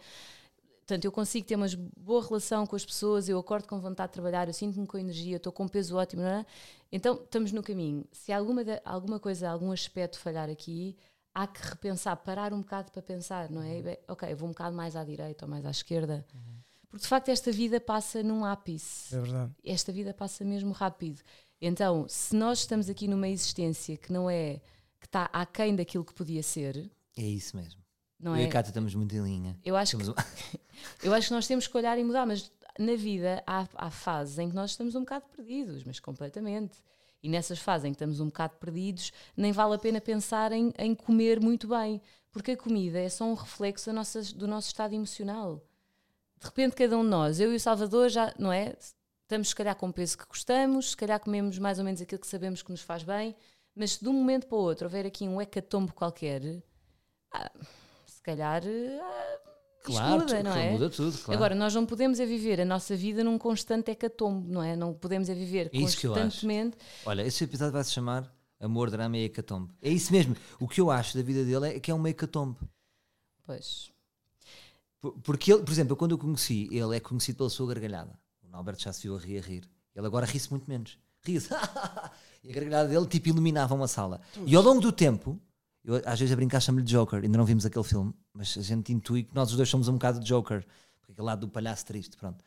Portanto, eu consigo ter uma boa relação com as pessoas, eu acordo com vontade de trabalhar, eu sinto-me com energia, estou com um peso ótimo, não é? Então, estamos no caminho. Se alguma, de, alguma coisa, algum aspecto falhar aqui, há que repensar, parar um bocado para pensar, não é? Uhum. Ok, vou um bocado mais à direita ou mais à esquerda. Uhum. Porque de facto esta vida passa num ápice. É verdade. Esta vida passa mesmo rápido. Então, se nós estamos aqui numa existência que não é, que está aquém daquilo que podia ser. É isso mesmo. Não eu é? e a Cátia estamos muito em linha. Eu acho, que, eu acho que nós temos que olhar e mudar, mas na vida há, há fases em que nós estamos um bocado perdidos, mas completamente. E nessas fases em que estamos um bocado perdidos, nem vale a pena pensar em, em comer muito bem, porque a comida é só um reflexo nossa, do nosso estado emocional. De repente, cada um de nós, eu e o Salvador, já, não é? Estamos, se calhar, com o peso que gostamos, se calhar comemos mais ou menos aquilo que sabemos que nos faz bem, mas se de um momento para o outro houver aqui um hecatombo qualquer, ah, se calhar ah, Claro, muda, não é? muda tudo. Claro. Agora, nós não podemos é viver a nossa vida num constante hecatombe, não é? Não podemos é viver é constantemente. Olha, esse episódio vai se chamar Amor, Drama e Hecatombe. É isso mesmo. O que eu acho da vida dele é que é uma hecatombe. Pois. Porque ele, por exemplo, quando eu conheci, ele é conhecido pela sua gargalhada. O Alberto já se viu a rir a rir. Ele agora ri-se muito menos. Ri-se. e a gargalhada dele tipo iluminava uma sala. E ao longo do tempo, eu, às vezes a brincar chamo-lhe Joker, ainda não vimos aquele filme, mas a gente intui que nós os dois somos um bocado de Joker, aquele lado do palhaço triste, pronto.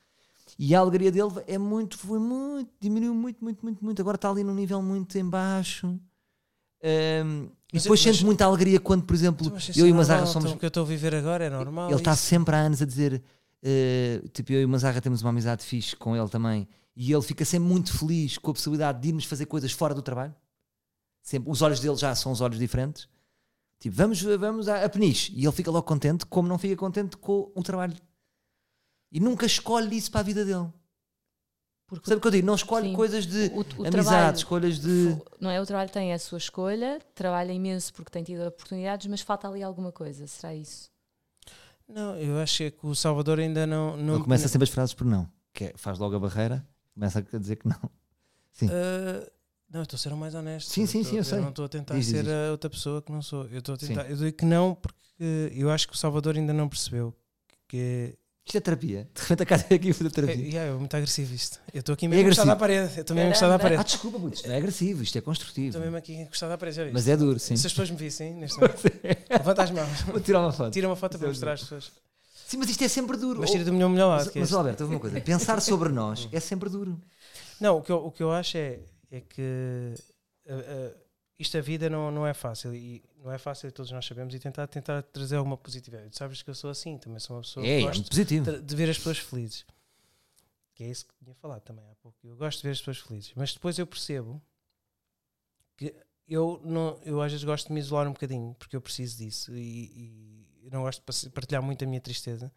E a alegria dele é muito, foi muito, diminuiu muito, muito, muito, muito. Agora está ali num nível muito em baixo. Um, e depois sente muita alegria quando, por exemplo, eu e o Mazarra somos. Então, o que eu estou a viver agora é normal. Ele está sempre há anos a dizer, uh, tipo, eu e o Mazarra temos uma amizade fixe com ele também, e ele fica sempre muito feliz com a possibilidade de irmos fazer coisas fora do trabalho. Sempre, os olhos dele já são os olhos diferentes. Tipo, vamos, vamos a, a peniche. E ele fica logo contente, como não fica contente com o trabalho. E nunca escolhe isso para a vida dele. Porque, Sabe o que eu digo? Não escolhe sim. coisas de o, o amizade, trabalho, escolhas de. Não é? O trabalho tem a sua escolha, trabalha imenso porque tem tido oportunidades, mas falta ali alguma coisa. Será isso? Não, eu acho é que o Salvador ainda não. não ele começa sempre as frases por não. Que é, faz logo a barreira, começa a dizer que não. Sim. Uh, não, estou a ser o mais honesto. Sim, sim, sim, eu, eu sei. não estou a tentar diz, ser diz. a outra pessoa que não sou. Eu estou a tentar. Sim. Eu digo que não porque eu acho que o Salvador ainda não percebeu que. Isto é terapia. De repente a cara é aqui fazer terapia. É, yeah, é muito agressivo isto. Eu estou aqui mesmo é encostado à parede. Eu estou mesmo encostado à parede. Ah, desculpa, muito. Isto não é agressivo, isto é construtivo. Estou mesmo aqui encostado à parede? Mas é duro, sim. Se as pessoas me vissem neste momento, levanta as mãos. Vou tirar uma foto. Tira uma foto para é mostrar às pessoas. Sim, mas isto é sempre duro. Mas tira do melhor melhor lado. Mas, é mas. Alberto, houve uma coisa. Pensar sobre nós é sempre duro. Não, o que eu, o que eu acho é, é que uh, uh, isto a vida não, não é fácil e não é fácil todos nós sabemos e tentar, tentar trazer alguma positividade. Tu sabes que eu sou assim, também sou uma pessoa É, que é gosto muito positivo. de, ver as pessoas felizes. Que é isso que tinha falado também há pouco. Eu gosto de ver as pessoas felizes, mas depois eu percebo que eu, não, eu às vezes gosto de me isolar um bocadinho porque eu preciso disso e, e não gosto de partilhar muito a minha tristeza.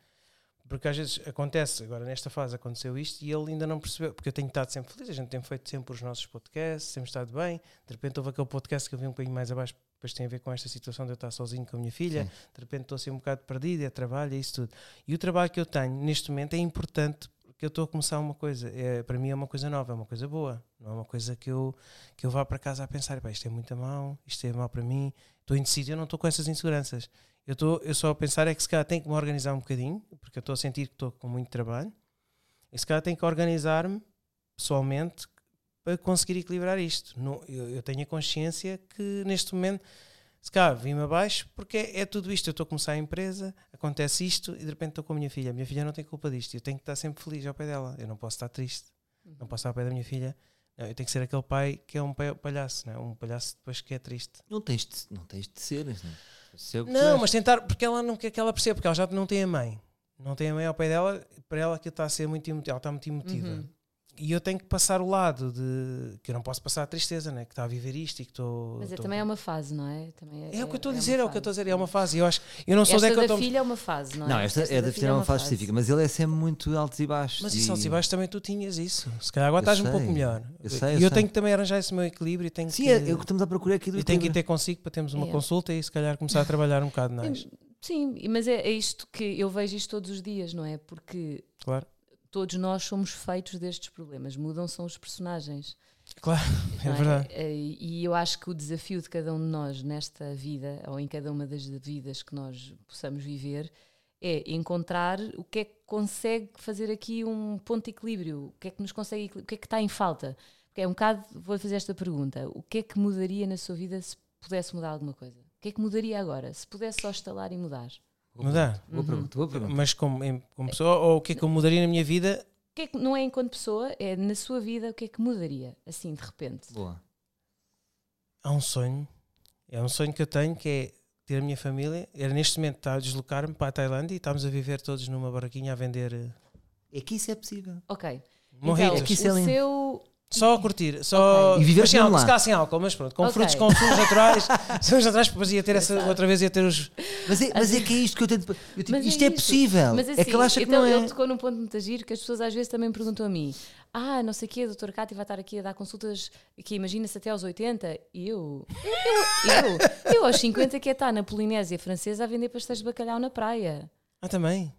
Porque às vezes acontece, agora nesta fase aconteceu isto e ele ainda não percebeu, porque eu tenho estado sempre feliz, a gente tem feito sempre os nossos podcasts, temos estado bem. De repente houve aquele podcast que eu vi um bocadinho mais abaixo, depois tem a ver com esta situação de eu estar sozinho com a minha filha. Sim. De repente estou assim um bocado perdido, é trabalho, é isso tudo. E o trabalho que eu tenho neste momento é importante porque eu estou a começar uma coisa. É, para mim é uma coisa nova, é uma coisa boa. Não é uma coisa que eu, que eu vá para casa a pensar, "Pá, isto é muito mal, isto é mal para mim. Estou indeciso, eu não estou com essas inseguranças. Eu, estou, eu só a pensar é que se calhar tenho que me organizar um bocadinho, porque eu estou a sentir que estou com muito trabalho. E se calhar tenho que organizar-me pessoalmente para conseguir equilibrar isto. Não, eu, eu tenho a consciência que neste momento, se calhar vim-me abaixo, porque é, é tudo isto. Eu estou a começar a empresa, acontece isto e de repente estou com a minha filha. A minha filha não tem culpa disto. Eu tenho que estar sempre feliz ao pé dela. Eu não posso estar triste. Não posso estar ao pé da minha filha. Não, eu tenho que ser aquele pai que é um pai- palhaço, não é? um palhaço depois que é triste. Não tens de, não tens de ser. Não, tu Não, mas tentar, porque ela não quer que ela perceba, porque ela já não tem a mãe. Não tem a mãe ao pé dela, para ela que está a ser muito emotiva, ela está muito emotiva. Uhum. E eu tenho que passar o lado de que eu não posso passar a tristeza, né? que está a viver isto e que estou. Mas é, estou- também é uma fase, não é? Também É o que eu estou a uma dizer, é o que eu estou a fase. dizer, é uma fase. Eu acho, eu não sou Esta daquele da tom- filha é uma fase, não é? Não, esta, é da filha filha é uma fase específica, mas ele é sempre muito altos e baixos. Mas e- isso altos e baixos também tu tinhas isso. Se calhar agora Eu estás um pouco melhor. eu sei, e eu eu sei. tenho que também arranjar esse meu equilíbrio e tenho Sim, que, é, é o que estamos a procurar aqui do e tenho que ir ter consigo para termos uma É. consulta e se calhar começar a trabalhar um bocado mais. Sim, Sim, mas é, é isto que eu vejo isto todos os dias, não é? Porque Claro, todos nós somos feitos destes problemas, mudam são os personagens. claro, é não verdade. É, E eu acho que o desafio de cada um de nós nesta vida, ou em cada uma das vidas que nós possamos viver, é encontrar o que é que consegue fazer aqui um ponto de equilíbrio, o que é que nos consegue, o que é que está em falta. Porque é um bocado, vou fazer esta pergunta: o que é que mudaria na sua vida se pudesse mudar alguma coisa? O que é que mudaria agora? Se pudesse só estalar e mudar? Mudar. Boa pergunta, boa pergunta. Mas como, em- como pessoa, ou o que é que eu mudaria na minha vida? O que é que, não é enquanto pessoa, é na sua vida, o que é que mudaria, assim, de repente? Boa. Há um sonho. É um sonho que eu tenho que é ter a minha família. Era neste momento estar a deslocar-me para a Tailândia e estamos a viver todos numa barraquinha a vender eh, É que isso é possível. Ok. morritos. É que isso é o lindo. seu. Só a curtir, só Ok. E viver mas sem álcool, lá. se calhar sem álcool, mas pronto, com Ok. frutos, com sumos naturais, sumos naturais, depois ia ter essa, outra vez ia ter os. Mas é, mas é que é isto que eu tento. eu, tipo, é isto é, isso. possível. Mas é assim, que ele acha que então não é. ele tocou num ponto muito giro que as pessoas às vezes também perguntam a mim: Ah, não sei o quê, a doutora Cátia vai estar aqui a dar consultas que imagina-se até aos 80. E eu, eu, eu, eu aos 50 que é estar na Polinésia Francesa a vender pastéis de bacalhau na praia. Ah, também.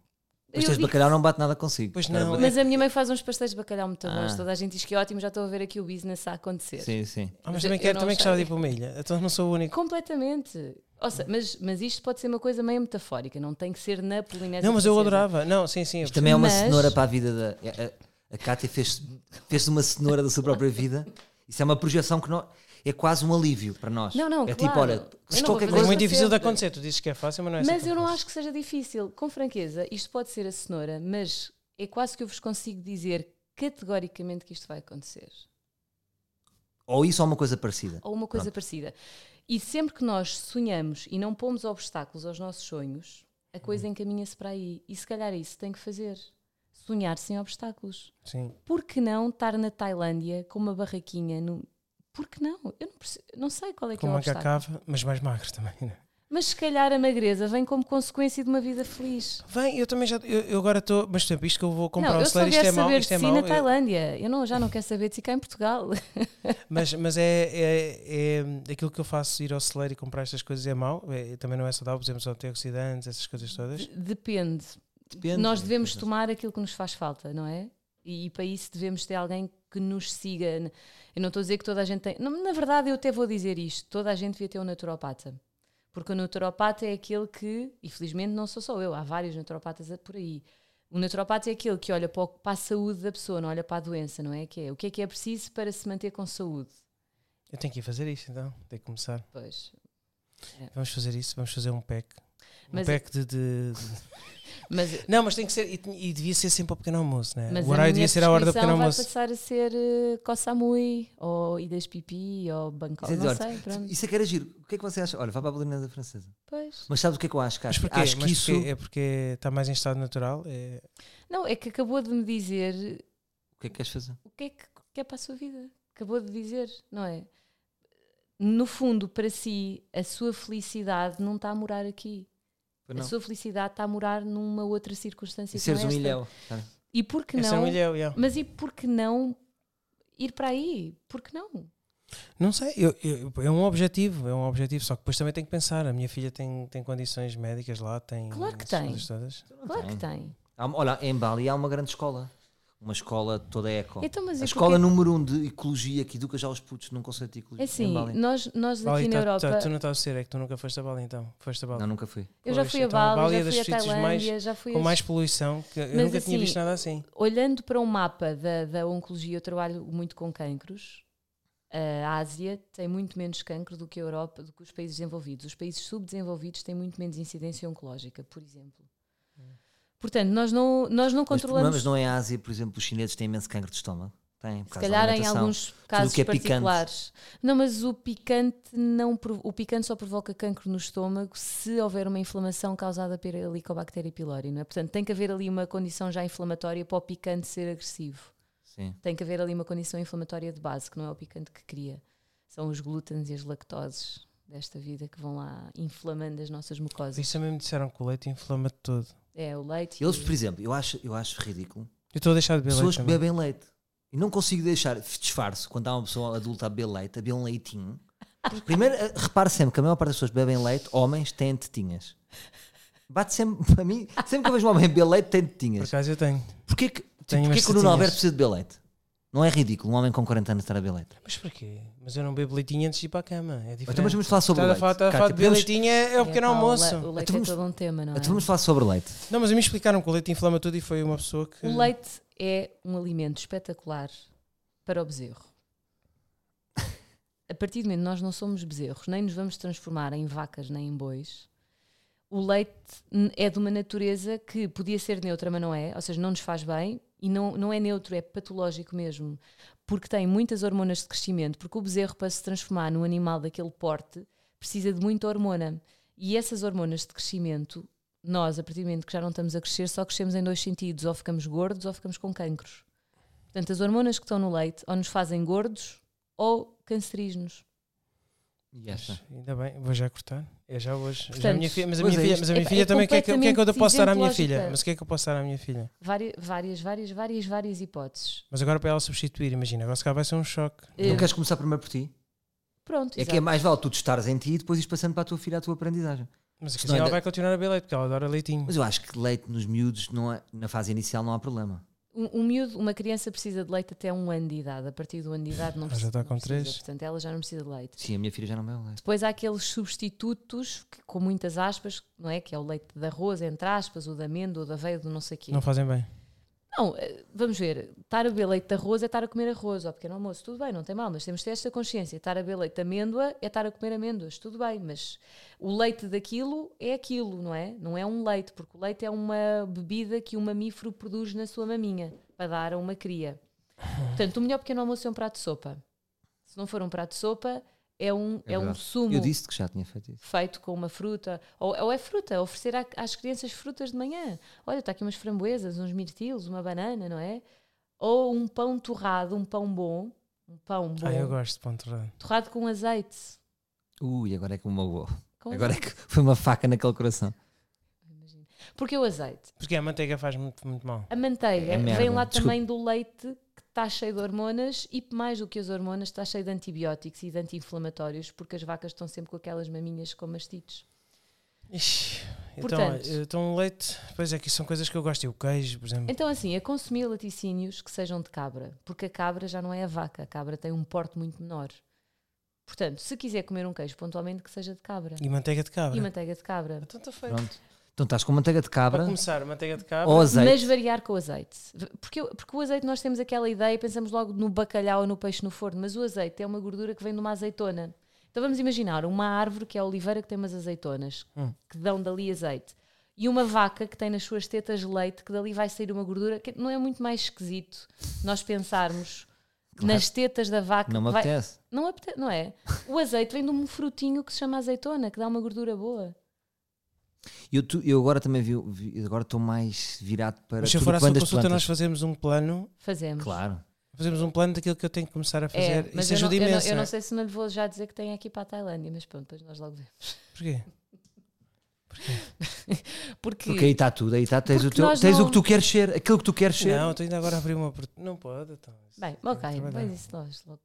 Pastéis de bacalhau não bate nada consigo. Pois não. Mas a minha mãe faz uns pastéis de bacalhau muito bons, Ah. toda a gente diz que é ótimo, já estou a ver aqui o business a acontecer. Sim, sim. Ah, mas Mas também quero, também gostava de ir para uma ilha. Então não sou o único. Completamente. Ou seja, mas, mas isto pode ser uma coisa meio metafórica, não tem que ser na Polinésia Não, mas eu adorava. Não, sim, sim. Isto também é uma Mas- cenoura para a vida da. A, a, a Cátia fez, fez uma cenoura da sua própria vida. Isso é uma projeção que não, é quase um alívio para nós. Não, não, é claro. tipo, olha, se qualquer Mas é coisa. muito difícil de acontecer. Tu dizes que é fácil, mas não é assim Mas eu não acho que seja difícil. Com franqueza, isto pode ser a cenoura, mas é quase que eu vos consigo dizer categoricamente que isto vai acontecer. Ou isso ou uma coisa parecida. Ou uma coisa parecida. E sempre que nós sonhamos e não pomos obstáculos aos nossos sonhos, a coisa encaminha-se para aí. E se calhar é isso que tem que fazer. Sonhar sem obstáculos. Sim. Por que não estar na Tailândia com uma barraquinha? No... Por que não? Eu não, perce- não sei qual é que Com é o obstáculo. cacava, mas mais magro também. né? Mas se calhar a magreza vem como consequência de uma vida feliz. Vem, eu também já. Eu, eu agora estou. Mas, exemplo, isto que eu vou comprar não, eu só celeiro, isto é mau. Isto é mau. na eu- Tailândia. Eu não, já não quero saber de si cá em Portugal. Mas, mas é, é, é aquilo que eu faço, ir ao celeiro e comprar estas coisas é mau. É, também não é saudável, por exemplo, antioxidantes, essas coisas todas. Depende. Depende. Nós devemos tomar aquilo que nos faz falta, não é? E, para isso devemos ter alguém que nos siga. Eu não estou a dizer que toda a gente tem. não, na verdade, eu até vou dizer isto: toda a gente devia ter um naturopata. Porque o naturopata é aquele que, e felizmente não sou só eu, há vários naturopatas por aí. O naturopata é aquele que olha para, a saúde da pessoa, não olha para a doença, não é? Que é o que é que é preciso para se manter com saúde. Eu tenho que ir fazer isto então, tenho que começar. Pois. Vamos fazer isso, vamos fazer um pack. Mas, pack de, de- de- mas, Não, mas tem que ser. E, e devia ser sempre ao pequeno almoço, né? mas o a horário devia ser a hora do pequeno vai almoço. passar a ser uh, ou Ilhas Pipi, ou Bangkok, é não sei, pronto. Isso é que era giro. O que é que você acha? Olha, vai para a Bolonesa francesa. Pois. Mas sabes o que é que eu acho, Mas porquê? Acho que isso. É porque está mais em estado natural? É... Não, é que acabou de me dizer O que é que queres fazer? o que é que quer para a sua vida. Acabou de dizer, não é? No fundo, para si, a sua felicidade não está a morar aqui. Pois A não. sua felicidade está a morar numa outra circunstância. E que não seres um ilhéu. sabe? E por que É não? um ilhéu, yeah. Mas e por que não ir para aí? Por que não? Não sei, eu- eu- é um objetivo, é um objetivo, só que depois também tenho que pensar. A minha filha tem, tem condições médicas lá, tem. Claro que tem. todas. Claro que tem. Há uma- olha, em Bali há uma grande escola. Uma escola toda eco. Então, mas a escola porquê- número um de ecologia que educa já os putos num conceito de ecologia. É em assim, Bali. nós, nós Bali, aqui na tá- Europa. tá- tu não estás a ser, é que tu nunca foste a Bali então. Foste a Bali. Não, nunca fui. eu já fui a então, a Bali, Bali é já dos fui a sítios Tailândia, mais- já fui Com mais poluição, que eu nunca assim, tinha visto nada assim. olhando para um mapa da, da oncologia, eu trabalho muito com cancros. A Ásia tem muito menos cancro do que a Europa, do que os países desenvolvidos. Os países subdesenvolvidos têm muito menos incidência oncológica, por exemplo. Portanto, nós não, nós não controlamos. mas não é a Ásia, por exemplo, os chineses têm imenso cancro de estômago. Por Se calhar em alguns casos que é picante. particulares. Não, mas o picante não o picante só provoca cancro no estômago se houver uma inflamação causada pela Helicobacter pylori, não é? Portanto, tem que haver ali uma condição já inflamatória para o picante ser agressivo. Sim. Tem que haver ali uma condição inflamatória de base, que não é o picante que cria. São os glútenes e as lactoses desta vida que vão lá inflamando as nossas mucosas. Isso também me disseram que o leite inflama todo. É o leite. Eles, por exemplo, eu acho, eu acho ridículo. Eu estou a deixar de beber Pessoas leite que também. bebem leite. E não consigo deixar, disfarço, quando há uma pessoa adulta a beber leite, a beber um leitinho. Primeiro, eh, repare sempre que a maior parte das pessoas que bebem leite, homens, têm tetinhas. Bate sempre, para mim, sempre que eu vejo um homem beber leite, tem Por tetinhas. acaso eu tenho. Porquê que, tipo, Tenho porquê que o Nuno. Alberto precisa de beber leite? Não é ridículo um homem com 40 anos estar a beber leite. Mas porquê? Mas eu não bebo leitinho antes de ir para a cama. É diferente. Então, mas vamos falar sobre leite. estás a falar de beber leitinho é, é o pequeno pá, almoço. O, le- o leite Então é todo um tema, não é? Então vamos falar sobre leite. Não, mas a mim explicaram que o leite inflama tudo e foi uma pessoa que. O leite é um alimento espetacular para o bezerro. A partir do momento que nós não somos bezerros, nem nos vamos transformar em vacas nem em bois, o leite é de uma natureza que podia ser neutra, mas não é, ou seja, não nos faz bem e não, não é neutro, é patológico mesmo, porque tem muitas hormonas de crescimento, porque o bezerro, para se transformar num animal daquele porte, precisa de muita hormona. E essas hormonas de crescimento, nós, a partir do momento que já não estamos a crescer, só crescemos em dois sentidos: ou ficamos gordos ou ficamos com cancros. Portanto, as hormonas que estão no leite ou nos fazem gordos ou cancerígenos. E? Ainda bem, vou já cortar. É já hoje. Já a Portanto, minha filha, mas a minha é filha, mas a minha É- filha é também, o que, é que, que é que eu posso dar à minha filha? Mas o que é que eu posso dar à minha filha? Várias, várias, várias, várias, várias hipóteses. Mas agora para ela substituir, imagina, agora se calhar vai ser um choque. Eh, Não queres começar primeiro por ti? Pronto, É que exato. é mais vale tu testares em ti e depois ires passando para a tua filha a tua aprendizagem. Mas assim ela da- vai continuar a beber leite, porque ela adora leitinho. Mas eu acho que leite nos miúdos, não é- na fase inicial, não há problema. Um, um miúdo, uma criança precisa de leite até um ano de idade. A partir do ano de idade não Ela já precisa. está não com precisa. três. Portanto, ela já não precisa de leite. Sim, a minha filha já não bebe leite. Depois há aqueles substitutos, que, com muitas aspas, não é? Que é o leite de arroz, entre aspas, o da amêndoa, o da aveia, do não sei o quê. Não fazem bem. Não, eh, vamos ver, estar a beber leite de arroz é estar a comer arroz ao pequeno almoço, tudo bem, não tem mal, mas temos de ter esta consciência. Estar a beber leite de amêndoa é estar a comer amêndoas, tudo bem, mas o leite daquilo é aquilo, não é? Não é um leite, porque o leite é uma bebida que um mamífero produz na sua maminha para dar a uma cria. Portanto, o melhor pequeno almoço é um prato de sopa. Se não for um prato de sopa, é um, É é um verdade. sumo Eu disse que já tinha feito isso. feito com uma fruta, ou, ou é fruta, oferecer à- às crianças frutas de manhã. Olha, está aqui umas framboesas, uns mirtilos, uma banana, não é? Ou um pão torrado, um pão bom, um pão bom, Ah, eu gosto de pão torrado. torrado com azeite. Ui, agora é que me magoou. Agora é azeite. que foi uma faca naquele coração. Porque o azeite? Porque a manteiga faz muito, muito mal. A manteiga É merda. vem lá Desculpa. também do leite está cheio de hormonas e mais do que as hormonas está cheio de antibióticos e de anti-inflamatórios porque as vacas estão sempre com aquelas maminhas com mastites. Ixi, então, Portanto- então o leite, pois é que são coisas que eu gosto. E o queijo, por exemplo. Então, assim, a consumir laticínios que sejam de cabra, porque a cabra já não é a vaca, a cabra tem um porte muito menor. Portanto, se quiser comer um queijo pontualmente, que seja de cabra. E manteiga de cabra. E manteiga de cabra. Então está feito. Pronto. Então estás com manteiga de Para cabra começar, manteiga de cabra. ou azeite. Mas variar com o azeite. Porque, porque o azeite nós temos aquela ideia, pensamos logo no bacalhau ou no peixe no forno, mas o azeite é uma gordura que vem de uma azeitona, Então vamos imaginar uma árvore que é a oliveira que tem umas azeitonas Hum. que dão dali azeite e uma vaca que tem nas suas tetas leite que dali vai sair uma gordura que não é muito mais esquisito nós pensarmos Claro. nas tetas da vaca Não me que vai- apetece. não, apete- não é? O azeite vem de um frutinho que se chama azeitona que dá uma gordura boa. Eu, tu- eu agora também vi, vi- agora estou mais virado para Mas se eu for à sua consulta, plantas. nós fazemos um plano. Fazemos. Claro. Fazemos um plano daquilo que eu tenho que começar a É, fazer. mas Isso eu não, ajuda eu, não, imenso. eu não não é? sei se não lhe vou já dizer que tem aqui para a Tailândia, mas pronto, depois nós logo vemos. Porquê? Porque, Porque aí está tudo, aí está, tens, o, teu, tens o não- que tu queres ser, aquilo que tu queres ser. Não, estou ainda agora a abrir uma. Não pode. Então. Bem, ok, mas isso nós logo.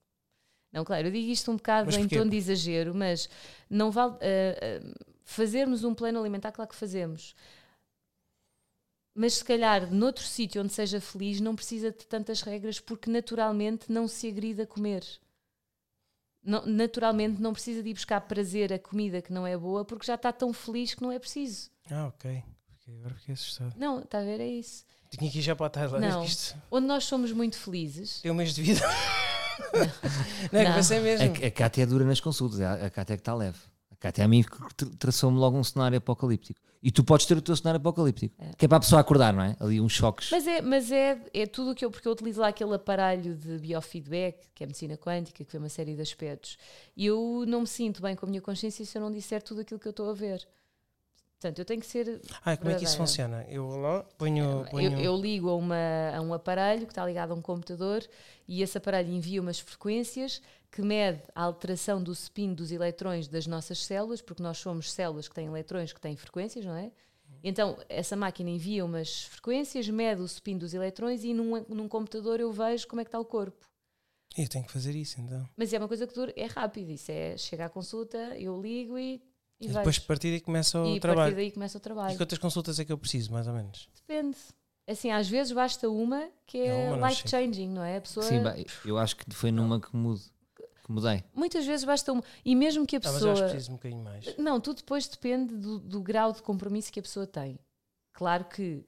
Não, claro, eu digo isto um bocado em porquê? tom de exagero, mas não vale ah, ah, fazermos um plano alimentar, claro que fazemos. Mas se calhar noutro sítio onde seja feliz não precisa de tantas regras porque naturalmente não se agrida a comer. Não- naturalmente não precisa de ir buscar prazer a comida que não é boa porque já está tão feliz que não é preciso. Ah, ok. Agora fiquei assustado. Não, está a ver? É isso. Tinha que ir já para a Tailândia. Não. que Isto Onde nós somos muito felizes. tem um mês de vida. não, é que Não. pensei mesmo. A, a Cátia é dura nas consultas, a, a Cátia é que está leve. A Cátia a mim que tra- traçou-me logo um cenário apocalíptico. E tu podes ter o teu cenário apocalíptico. É. Que é para a pessoa acordar, não é? Ali uns choques. Mas é, mas é, é tudo o que eu, porque eu utilizo lá aquele aparelho de biofeedback, que é medicina quântica, que vê uma série de aspectos, e eu não me sinto bem com a minha consciência se eu não disser tudo aquilo que eu estou a ver. Portanto, eu tenho que ser. Ah, como é que isso funciona? Eu lá ponho. ponho... Eu, eu ligo a, uma, a um aparelho que está ligado a um computador e esse aparelho envia umas frequências que mede a alteração do spin dos eletrões das nossas células, porque nós somos células que têm eletrões que têm frequências, não é? Então, essa máquina envia umas frequências, mede o spin dos eletrões e num, num computador eu vejo como é que está o corpo. Eu tenho que fazer isso então. Mas é uma coisa que dura, é rápido, isso é chega à consulta, eu ligo e, e, E depois vejo. a partir daí começa o E a partir trabalho. daí começa o trabalho. E quantas consultas é que eu preciso, mais ou menos? Depende. Assim, às vezes basta uma que É é uma, não life changing, não é? A pessoa Sim, bem, eu acho que foi numa que, mude, que mudei. Muitas vezes basta uma. E mesmo que a Ah, mas pessoa. acho que preciso um bocadinho mais. Não, tudo depois depende do, do grau de compromisso que a pessoa tem. Claro que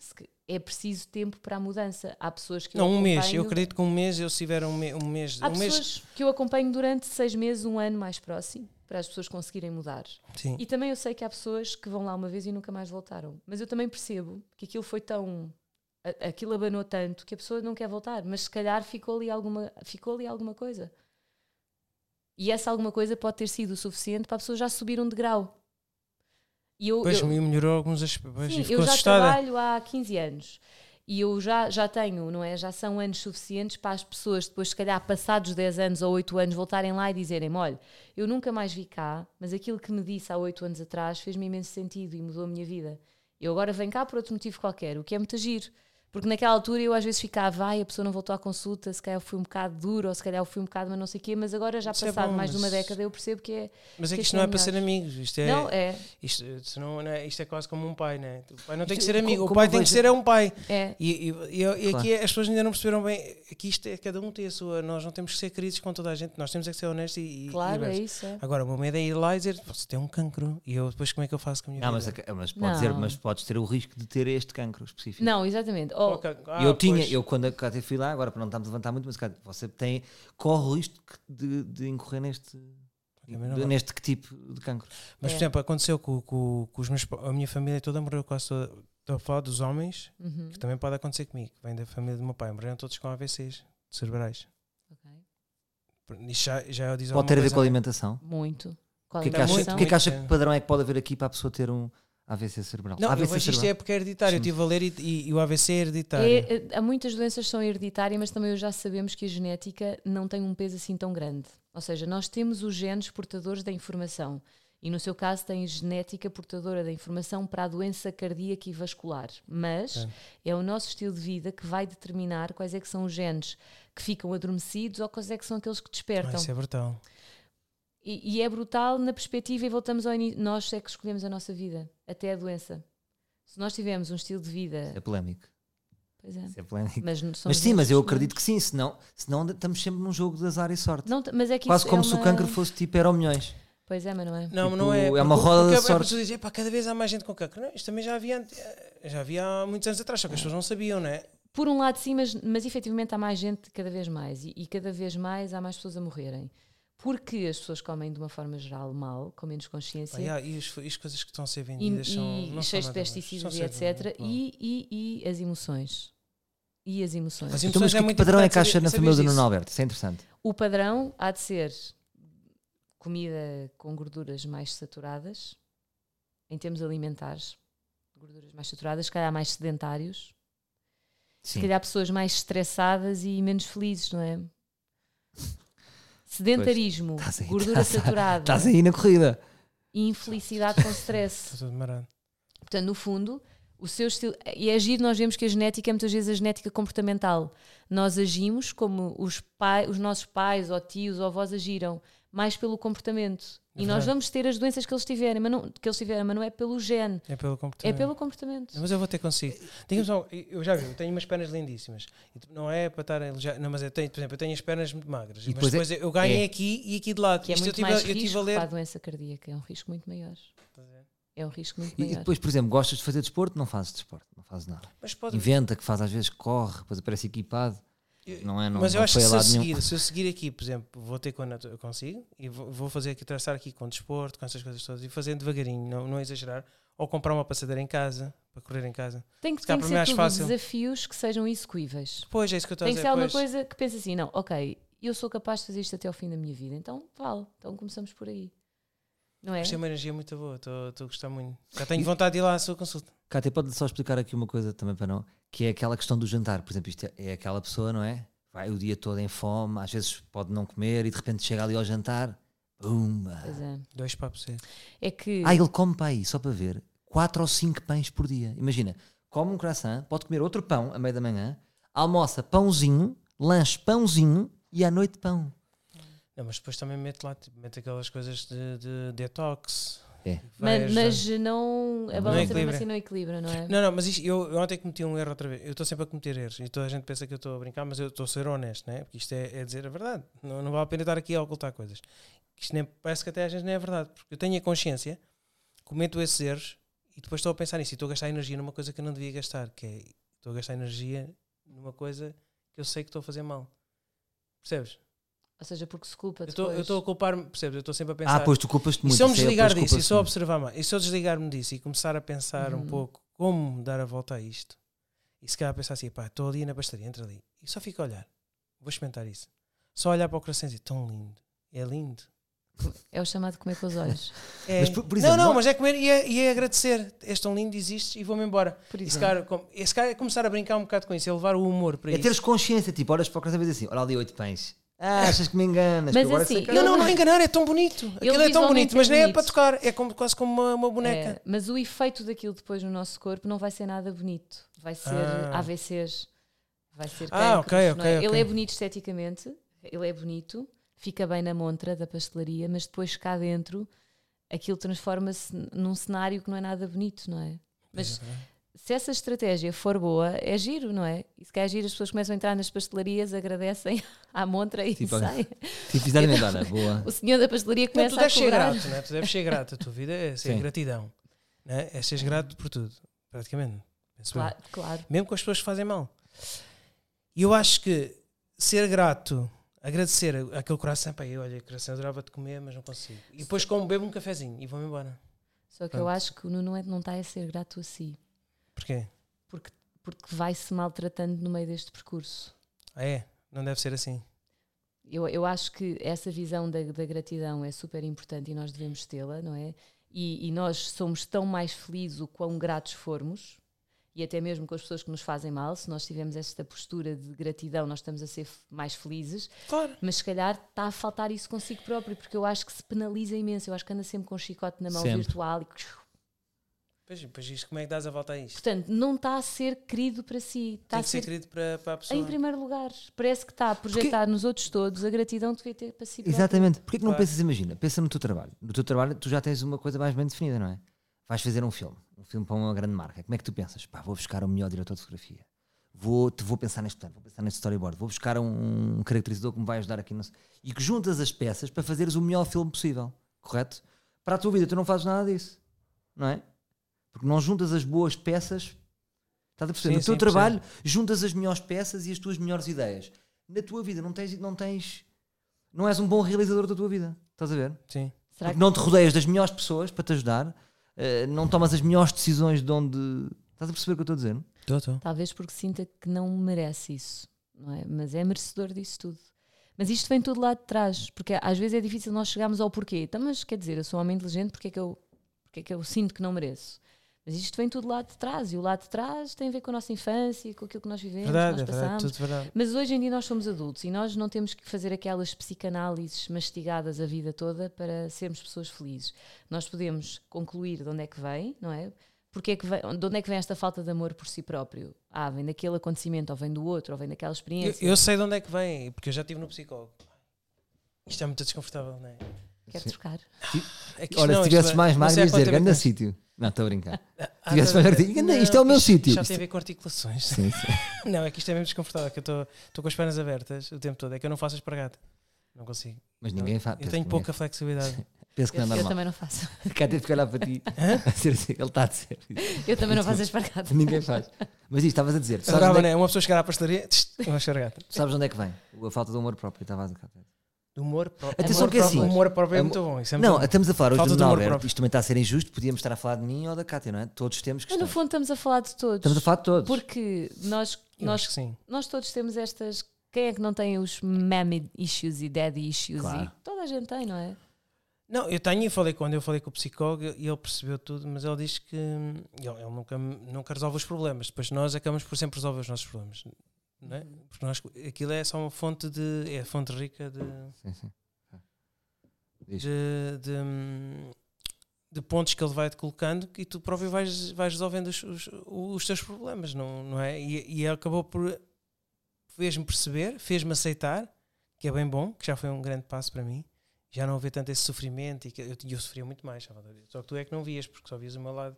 é preciso tempo para a mudança. Há pessoas que eu Não, um mês. Eu acompanho- acredito que um mês, eu se tiver um, me- um mês. Há um mês pessoas que eu acompanho durante seis meses, um ano mais próximo, para as pessoas conseguirem mudar. sim. E também eu sei que há pessoas que vão lá uma vez e nunca mais voltaram. Mas eu também percebo que aquilo foi tão. Aquilo abanou tanto que a pessoa não quer voltar, mas se calhar ficou ali alguma, ficou ali alguma coisa. E essa alguma coisa pode ter sido o suficiente para a pessoa já subir um degrau. E eu, Pois eu- me melhorou alguns aspectos. Sim, eu já assustada. trabalho há 15 anos e eu já, já tenho, não é? Já são anos suficientes para as pessoas, depois, se calhar, passados 10 anos ou 8 anos, voltarem lá e dizerem: olha, eu nunca mais vi cá, mas aquilo que me disse há 8 anos atrás fez-me imenso sentido e mudou a minha vida. Eu agora venho cá por outro motivo qualquer, o que é muito giro. Porque naquela altura eu às vezes ficava, ai, a pessoa não voltou à consulta, se calhar eu fui um bocado duro, ou se calhar eu fui um bocado, mas não sei o quê, mas agora já Isso é passado bom, mais de uma mas- década eu percebo que é. Mas é que isto não é é para ser amigos. Isto é, Não, é. isto, senão, não é, isto é quase como um pai, né? O pai não tem que ser amigo, co- o pai tem que ser é um pai. É. E, e, e- e Claro. aqui as pessoas ainda não perceberam bem que isto é cada um tem a sua. Nós não temos que ser queridos com toda a gente, nós temos é que ser honestos e. Claro, e é isso. É. Agora, o meu medo é ir lá e dizer você tem um cancro e eu depois como é que eu faço com a minha Não, mas, vida? a- mas, pode dizer, Não. mas podes ter o risco de ter este cancro específico. Não, exatamente. Oh, Ok, ah, eu tinha, pois. eu quando a Cátia fui lá, agora para não estarmos a levantar muito, mas você tem, corre o risco de, de incorrer neste, neste que tipo de cancro. Mas, É. por exemplo, aconteceu com, com, com os meus. A minha família toda morreu quase toda. Estou a falar dos homens, uhum, que também pode acontecer comigo, que vem da família do meu pai. Morreram todos com AVCs cerebrais. ok. Isto já, já diz Pode ter a ver com a né? alimentação. Muito. O que é que, acha, muito, o que, é que, acha que padrão é que pode haver aqui para a pessoa ter um AVC cerebral? Não, eu AVC vejo isto é porque é hereditário. Eu Sim. estive a ler e, e- e o AVC é hereditário. É, é, há muitas doenças que são hereditárias, mas também já sabemos que a genética não tem um peso assim tão grande. Ou seja, nós temos os genes portadores da informação. E no seu caso tem genética portadora da informação para a doença cardíaca e vascular. Mas é o nosso estilo de vida que vai determinar quais é que são os genes que ficam adormecidos ou quais é que são aqueles que Ah, despertam. isso é brutal. E, e é brutal na perspectiva, e voltamos ao início, nós é que escolhemos a nossa vida, até a doença. Se nós tivermos um estilo de vida. É polémico. Pois é. Isso é polémico. Mas, Mas sim, mas eu acredito que sim, senão, senão estamos sempre num jogo de azar e sorte. Não, mas é que Quase isso como é se o uma- cancro fosse tipo eram milhões. Pois é, mas não é. Não, Tipo, não é. é uma roda de é sorte. pessoas dizer, pá, cada vez há mais gente com cancro. Não, isto também já havia, já havia há muitos anos atrás, só que as pessoas não sabiam, não é? Por um lado, sim, mas, mas efetivamente há mais gente cada vez mais. E, e cada vez mais há mais pessoas a morrerem. Porque as pessoas comem de uma forma geral mal, com menos consciência. Ah, yeah, e, as, as coisas que estão a ser vendidas e, são. e não cheios de pesticidas São e etc. E, e, e as emoções. E as emoções. As Então, mas emoções é que muito padrão é que acha na família do. Nuno Alberto? Isso é interessante. O padrão há de ser comida com gorduras mais saturadas, em termos alimentares, gorduras mais saturadas, se calhar mais sedentários, se Sim. calhar pessoas mais estressadas e menos felizes, não é? Sedentarismo, Estás aí, gordura estás- saturada Estás aí na corrida. e infelicidade com stress. Portanto, no fundo, o seu estilo. E é giro, nós vemos que a genética é muitas vezes a genética comportamental. Nós agimos como os, pai, os nossos pais, ou tios, ou avós agiram, mais pelo comportamento. É e nós vamos ter as doenças que eles tiverem, mas não, que eles tiverem, mas não é pelo gene, É pelo é comportamento. pelo comportamento. Mas eu vou ter consigo. Diga-me só, eu já vi, eu tenho umas pernas lindíssimas. Não é para estar a elogiar. Não, mas eu tenho, por exemplo, eu tenho as pernas muito magras. E mas depois é- depois eu ganhei é. aqui e aqui de lado. Que é Isto eu muito tive, mais a- eu tive risco a ler. para a doença cardíaca, é um risco muito maior. É um risco muito E, e maior. depois, por exemplo, gostas de fazer desporto? Não fazes desporto, não fazes nada. Mas pode. Inventa que faz às vezes, corre, depois aparece equipado. Não é? Não, mas eu não acho que se eu, seguir, se eu seguir aqui, por exemplo, vou ter quando eu consigo e vou, vou fazer aqui, traçar aqui com desporto, com essas coisas todas e fazendo devagarinho, não, não exagerar. Ou comprar uma passadeira em casa, para correr em casa. Tem que, se tem que ser tudo fácil. desafios que sejam execuíveis. Pois, é isso que eu estou a Tem que dizer. ser alguma pois. coisa que pense assim, não, ok, eu sou capaz de fazer isto até ao fim da minha vida, então vale, então começamos por aí. Não é? Isto é uma energia muito boa, estou estou a gostar muito. Já tenho vontade de ir lá à sua consulta. Cátia, pode só explicar aqui uma coisa também para não, que é aquela questão do jantar. Por exemplo, isto é, é aquela pessoa, não é? Vai o dia todo em fome, às vezes pode não comer e de repente chega ali ao jantar, pumba. Pois é. Dois papos. é. É que Ah, ele come para aí, só para ver, 4 ou 5 pães por dia. Imagina, come um croissant, pode comer outro pão à meia da manhã, almoça pãozinho, lanche pãozinho e à noite pão. Não, mas depois também mete lá, tipo, mete aquelas coisas de, de detox. É. Vai mas, mas não a Não balança mesmo assim não equilibra, não é? Não, não, mas isto, eu, eu ontem cometi um erro outra vez. Eu estou sempre a cometer erros e toda a gente pensa que eu estou a brincar, mas eu estou a ser honesto, né? porque isto é, é dizer a verdade. Não, não vale a pena estar aqui a ocultar coisas. Isto nem, parece que até às vezes não é verdade, porque eu tenho a consciência, cometo esses erros e depois estou a pensar nisso e estou a gastar energia numa coisa que eu não devia gastar, que é estou a gastar energia numa coisa que eu sei que estou a fazer mal. Percebes? Ou seja, porque se culpa Eu estou- eu depois. estou a culpar-me, percebes? Eu estou sempre a pensar. Ah, pois tu culpas-te E muito. se eu me aí, desligar depois disso e só culpas-te observar mais, e se eu desligar-me disso e começar a pensar um Uhum. pouco como dar a volta a isto, e se calhar pensar assim, pá, estou ali na pastelaria, entra ali, e só fico a olhar, vou experimentar isso. Só olhar para o coração e dizer, tão lindo, é lindo. É o chamado comer com os olhos. É. Mas, por- por exemplo, não, não, mas é comer e é, e é agradecer. És tão lindo, existes e vou-me embora. Por E se exemplo. calhar, com- e se calhar é começar a brincar um bocado com isso, é levar o humor para É isso. teres consciência, tipo, olhas para o croissant e dizes assim, olha ali oito pães. Ah, achas que me enganas? Mas que agora assim, que- Não, não, não é enganar, é tão bonito. Aquilo é tão bonito, mas é nem é bonito. para tocar, é como, quase como uma, uma boneca. É, mas o efeito daquilo depois no nosso corpo não vai ser nada bonito. Vai ser Ah. AVCs, vai ser Ah, cancros, ok, não é? ok, Ele ok. é bonito esteticamente, ele é bonito, fica bem na montra da pastelaria, mas depois cá dentro aquilo transforma-se num cenário que não é nada bonito, não é? Mas se essa estratégia for boa, é giro, não é? E se calhar é giro, as pessoas começam a entrar nas pastelarias, agradecem à montra e Tipo, saem. Tipo, exatamente, olha, boa. O senhor da pastelaria Não, começa tu a deves ser cobrar. grato, né? tu deves ser grato. A tua vida é ser Sim. gratidão. Né? É seres grato por tudo, praticamente. Penso eu. Claro, claro. Mesmo com as pessoas que fazem mal. E eu acho que ser grato, agradecer aquele coração, pá, eu, olha, coração, eu adorava te comer, mas não consigo. E depois como bebo um cafezinho e vou-me embora. Só que eu Pronto. acho que o Nuno é- não está a ser grato a si. Porquê? porque vai-se maltratando no meio deste percurso. Ah, é? Não deve ser assim. Eu, eu acho que essa visão da, da gratidão é super importante e nós devemos tê-la, não é? E, e nós somos tão mais felizes o quão gratos formos, e até mesmo com as pessoas que nos fazem mal, se nós tivermos esta postura de gratidão, nós estamos a ser mais felizes, Claro. mas se calhar está a faltar isso consigo próprio, porque eu acho que se penaliza imenso, eu acho que anda sempre com um chicote na mão Sempre. virtual e Pois, pois isto, como é que dás a volta a isto? portanto não está a ser querido para si, está Tem a que ser ser querido para, para a pessoa. Em primeiro lugar, parece que está a projetar nos outros todos a gratidão que devia ter para si. Exatamente. Porquê que não Claro. pensas, imagina, pensa no teu trabalho. No teu trabalho tu já tens uma coisa mais bem definida, não é? Vais fazer um filme, um filme para uma grande marca. Como é que tu pensas? Pá, vou buscar o melhor diretor de fotografia. Vou, te, vou pensar neste plano, vou pensar neste storyboard, vou buscar um, um caracterizador que me vai ajudar aqui. No... E que juntas as peças para fazeres o melhor filme possível. Correto? Para a tua vida tu não fazes nada disso. Não é? Porque não juntas as boas peças. Estás a perceber? Sim, no teu sim, trabalho juntas as melhores peças e as tuas melhores ideias. Na tua vida não tens, não tens não és um bom realizador da tua vida. Estás a ver? Sim. Será que não te rodeias das melhores pessoas para te ajudar, eh, não tomas as melhores decisões de onde. Estás a perceber o que eu estou a dizer? Estou, estou. talvez porque sinta que não merece isso, não é? Mas é merecedor disso tudo. Mas isto vem tudo lá de trás, porque às vezes é difícil nós chegarmos ao porquê. Então, mas quer dizer, eu sou um homem inteligente, porque é que eu, porque é que eu sinto que não mereço? Mas isto vem tudo lá de trás, e o lado de trás tem a ver com a nossa infância, com aquilo que nós vivemos, Verdade, que é nós verdade, passamos. tudo verdade. Mas hoje em dia nós somos adultos e nós não temos que fazer aquelas psicanálises mastigadas a vida toda para sermos pessoas felizes. Nós podemos concluir de onde é que vem, não é? Porque é que vem, de onde é que vem esta falta de amor por si próprio? Ah, vem daquele acontecimento, ou vem do outro, ou vem daquela Eu, experiência. eu sei de onde é que vem, porque eu já estive no psicólogo. Isto é muito desconfortável, não é? Quer Sim. trocar? É que isto Olha, não, se isto tivesses é- mais magro, há ias dizer, grande é- sítio. Não, estou a brincar. Ah, tivesses não, mais isto é o meu isto- sítio. Já Isto- tem a ver com articulações. Sim, sim. Não, é que isto é mesmo desconfortável, que eu estou estou com as pernas abertas o tempo todo. É que eu não faço espargata. Não consigo. Mas ninguém faz. Eu tenho pouca flexibilidade. Penso que não é Eu, eu normal. também não faço. Cá teve que olhar para ti. A dizer ele está a dizer. Eu também não faço espargata. Ninguém faz. Mas isto, estavas a dizer. Sabes Adorava, é, né? Uma pessoa chegar à pastelaria, uma espargata. que- sabes onde é que vem? A falta de amor próprio. Estavas a Do humor próprio. Atenção Amor que é assim. O humor próprio é Amor- muito bom. Isso é Não, bom. estamos a falar hoje Falta do de amor Alberto. próprio. Isto também está a ser injusto. Podíamos estar a falar de mim ou da Cátia, não é? Todos temos Mas questões. no fundo estamos a falar de todos. Estamos a falar de todos. Porque nós, Eu nós que nós todos temos estas. Quem é que não tem os mammy issues e daddy issues? Claro. E toda a gente tem, não é? Não, eu tenho e falei quando eu falei com o psicólogo e ele percebeu tudo, mas ele diz que hum, ele, ele nunca, nunca resolve os problemas. Depois nós acabamos por sempre resolver os nossos problemas. Não é? Porque nós, aquilo é só uma fonte de. É a fonte rica de, Sim, sim. Diz. de, de, hum, de pontos que ele vai te colocando e tu próprio vais, vais resolvendo os, os, os teus problemas, não, não é? E, e ele acabou por fez-me perceber, fez-me aceitar, que é bem bom, que já foi um grande passo para mim. Já não haver tanto esse sofrimento e que eu, eu sofria muito mais, Salvador. Só que tu é que não vias, porque só vias o meu lado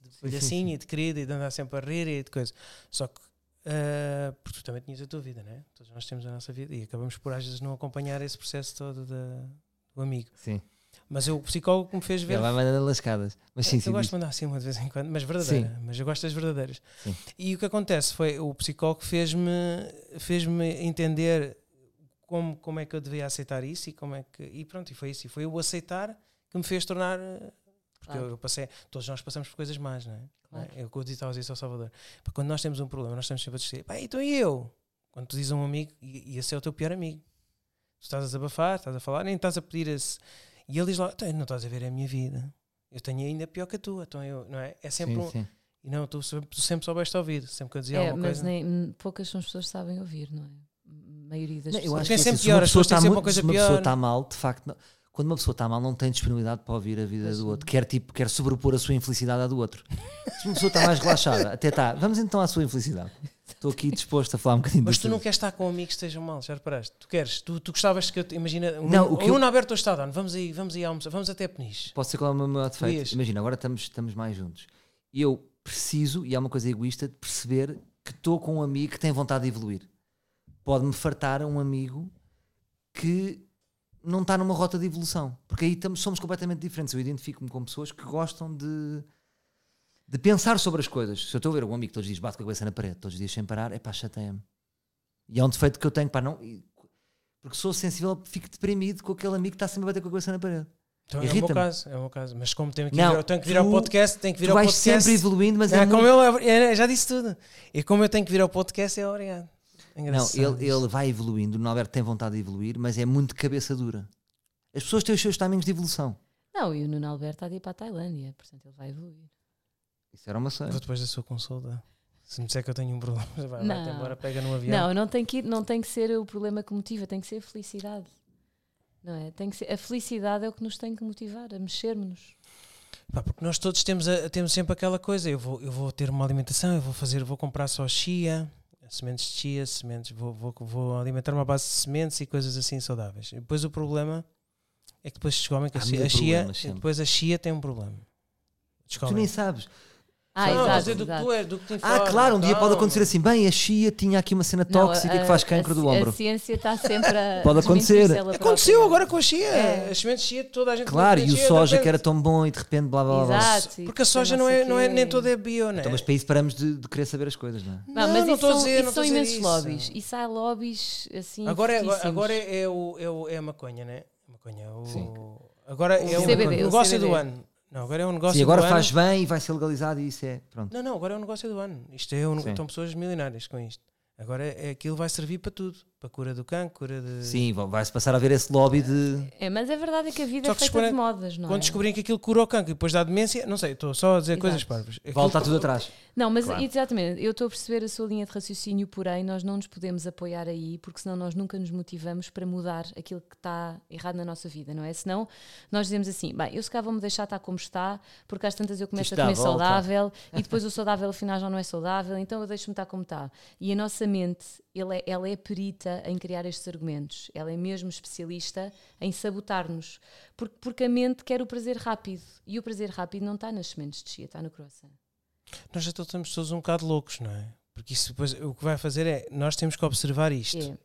de sim, palhacinho sim. e de querida e de andar sempre a rir e de coisa. Só que ah, porque tu também tinhas a tua vida, né? Todos nós temos a nossa vida e acabamos por às vezes não acompanhar esse processo todo da, do amigo. Sim. Mas eu, o psicólogo que me fez ver. Ele vai mandando lascadas. Mas sim, eu sim. gosto diz. de mandar assim uma de vez em quando, mas verdadeira. Mas eu gosto das verdadeiras. Sim. E o que acontece foi o psicólogo fez-me fez-me entender como, como é que eu devia aceitar isso e como é que. E pronto, e foi isso. E foi o aceitar que me fez tornar. Porque Claro. eu, eu passei. Todos nós passamos por coisas más, não é? Claro. Não é? Eu, quando estava a dizer isso ao Salvador. Porque quando nós temos um problema, nós estamos sempre a dizer, pá, então e eu? Quando tu dizes a um amigo, e, esse é o teu pior amigo. Tu estás a desabafar, estás a falar, nem estás a pedir esse. E ele diz lá, "Então, não estás a ver a minha vida. Eu tenho ainda pior que a tua, então eu, não é? É sempre Sim, um. sim. E não, tu, sempre- tu sempre soubeste ouvir, sempre que eu dizia É, alguma mas coisa. nem, poucas são as pessoas que sabem ouvir, não é? A maioria das Não, eu pessoas. acho Tem que sempre assim, se pior, as pessoa pessoas têm sempre uma coisa se uma pessoa pior. está mal, de facto, não- quando uma pessoa está mal, não tem disponibilidade para ouvir a vida do outro. Quer, tipo, quer sobrepor a sua infelicidade à do outro. Se uma pessoa está mais relaxada, até está. Vamos então à sua infelicidade. Estou aqui disposto a falar um bocadinho Mas tu não queres estar com amigos que estejam mal, já reparaste? Tu queres, tu, tu gostavas que eu imagina, o Não, o que o eu- Nuno Alberto hoje está dando, vamos aí, vamos aí almoçar, vamos até Peniche. Posso ser qual é o meu maior defeito? Imagina, agora estamos, estamos mais juntos. Eu preciso, e é uma coisa egoísta, de perceber que estou com um amigo que tem vontade de evoluir. Pode-me fartar um amigo que não está numa rota de evolução. Porque aí estamos, somos completamente diferentes. Eu identifico-me com pessoas que gostam de, de pensar sobre as coisas. Se eu estou a ver um amigo que todos os dias bate com a cabeça na parede, todos os dias sem parar, é pá, chateia-me. E é um defeito que eu tenho, pá, não. Porque sou sensível, fico deprimido com aquele amigo que está sempre a bater com a cabeça na parede. Então, é o meu caso, é o meu caso. Mas como tenho que Não, vir, eu tenho que vir ao tu- podcast, tenho que vir tu ao vais podcast. sempre evoluindo, mas Não, é como muito- eu, é, já disse tudo. E como eu tenho que vir ao podcast, é obrigado. Não, Engraçado ele, ele vai evoluindo, o Norberto tem vontade de evoluir, mas é muito cabeça dura. As pessoas têm os seus timings de evolução. Não, e o Nuno Alberto está de ir para a Tailândia, portanto ele vai evoluir. Isso era uma cena. Vou depois da sua consulta. Se me disser que eu tenho um problema, vai, Não. embora, pega no avião. Não, não tem, que ir- não tem que ser o problema que motiva, tem que ser a felicidade. Não é? Tem que ser, a felicidade é o que nos tem que motivar, a mexermos-nos. Porque nós todos temos, a- temos sempre aquela coisa, eu vou, eu vou ter uma alimentação, eu vou fazer, vou comprar só chia, sementes de chia, sementes, vou, vou, vou alimentar uma base de sementes e coisas assim saudáveis. E depois o problema é que depois descobrem que a a chia- depois a chia tem um problema. Tu Descobrem. nem sabes. Ah, não, exato, a dizer do que tu és, do que te Ah, claro, um dia pode acontecer assim. Bem, a Chia tinha aqui uma cena Não, tóxica a- que faz a cancro do ombro. A ciência está sempre a. Pode desmentir-se acontecer. ela Aconteceu própria. agora com a chia. É. As sementes de chia, toda a gente Claro, e o soja que era tão bom e de repente blá blá blá. blá. Exato. Porque a soja não é, não é nem toda é bio, não é? Então, mas para isso paramos de, de querer saber as coisas, não é? Não, Não, mas não isso estou a são, dizer, isso não são a dizer imensos isso. lobbies. Isso há lobbies assim. Agora, é, agora, fortíssimos. agora é, o, é, o, é a maconha, né? Maconha. O, Sim. Agora é o, CBD, o negócio o CBD. do ano. Não, agora é um negócio Sim, agora do faz ano. bem e vai ser legalizado e isso é. Pronto. Não, não, agora é um negócio do ano. Isto é um, Sim. estão pessoas milionárias com isto. Agora é, aquilo vai servir para tudo. Para cura do cancro, cura de. Sim, vai-se passar a ver esse lobby de. É, mas a verdade é que a vida Só é que feita de modas, não Quando é? descobrem que aquilo cura o cancro e depois dá demência, não sei, estou só a dizer Exato. coisas parvas. Aquilo Volta tudo atrás. Não, mas Claro. exatamente, eu estou a perceber a sua linha de raciocínio, porém nós não nos podemos apoiar aí, porque senão nós nunca nos motivamos para mudar aquilo que está errado na nossa vida, não é? Senão nós dizemos assim, bem, eu se calhar vou-me deixar estar como está, porque às tantas eu começo a comer a volta. saudável e depois o saudável afinal já não é saudável, então eu deixo-me estar como está. E a nossa mente, ela é, ela é perita em criar estes argumentos, ela é mesmo especialista em sabotar-nos, porque, porque a mente quer o prazer rápido, e o prazer rápido não está nas sementes de chia, está no croissant. Nós já estamos todos um bocado loucos, não é? Porque isso depois o que vai fazer é nós temos que observar isto. É.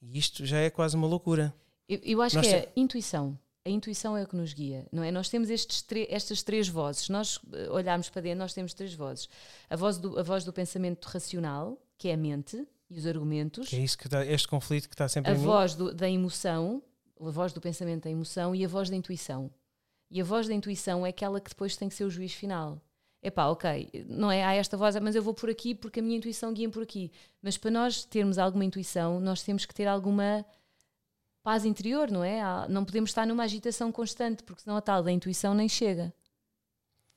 E isto já é quase uma loucura. Eu, eu acho Nós que é te- intuição. A intuição é o que nos guia, não é? Nós temos estes estas três vozes. Nós eh, olharmos para dentro, nós temos três vozes. A voz do, a voz do pensamento racional, que é a mente e os argumentos. Que é isso que está, este conflito que está sempre A em voz do- da emoção, a voz do pensamento da emoção e a voz da intuição. E a voz da intuição é aquela que depois tem que ser o juiz final. Epá, ok, não é há esta voz, mas eu vou por aqui porque a minha intuição guia por aqui. Mas para nós termos alguma intuição, nós temos que ter alguma paz interior, não é? Não podemos estar numa agitação constante, porque senão a tal da intuição nem chega.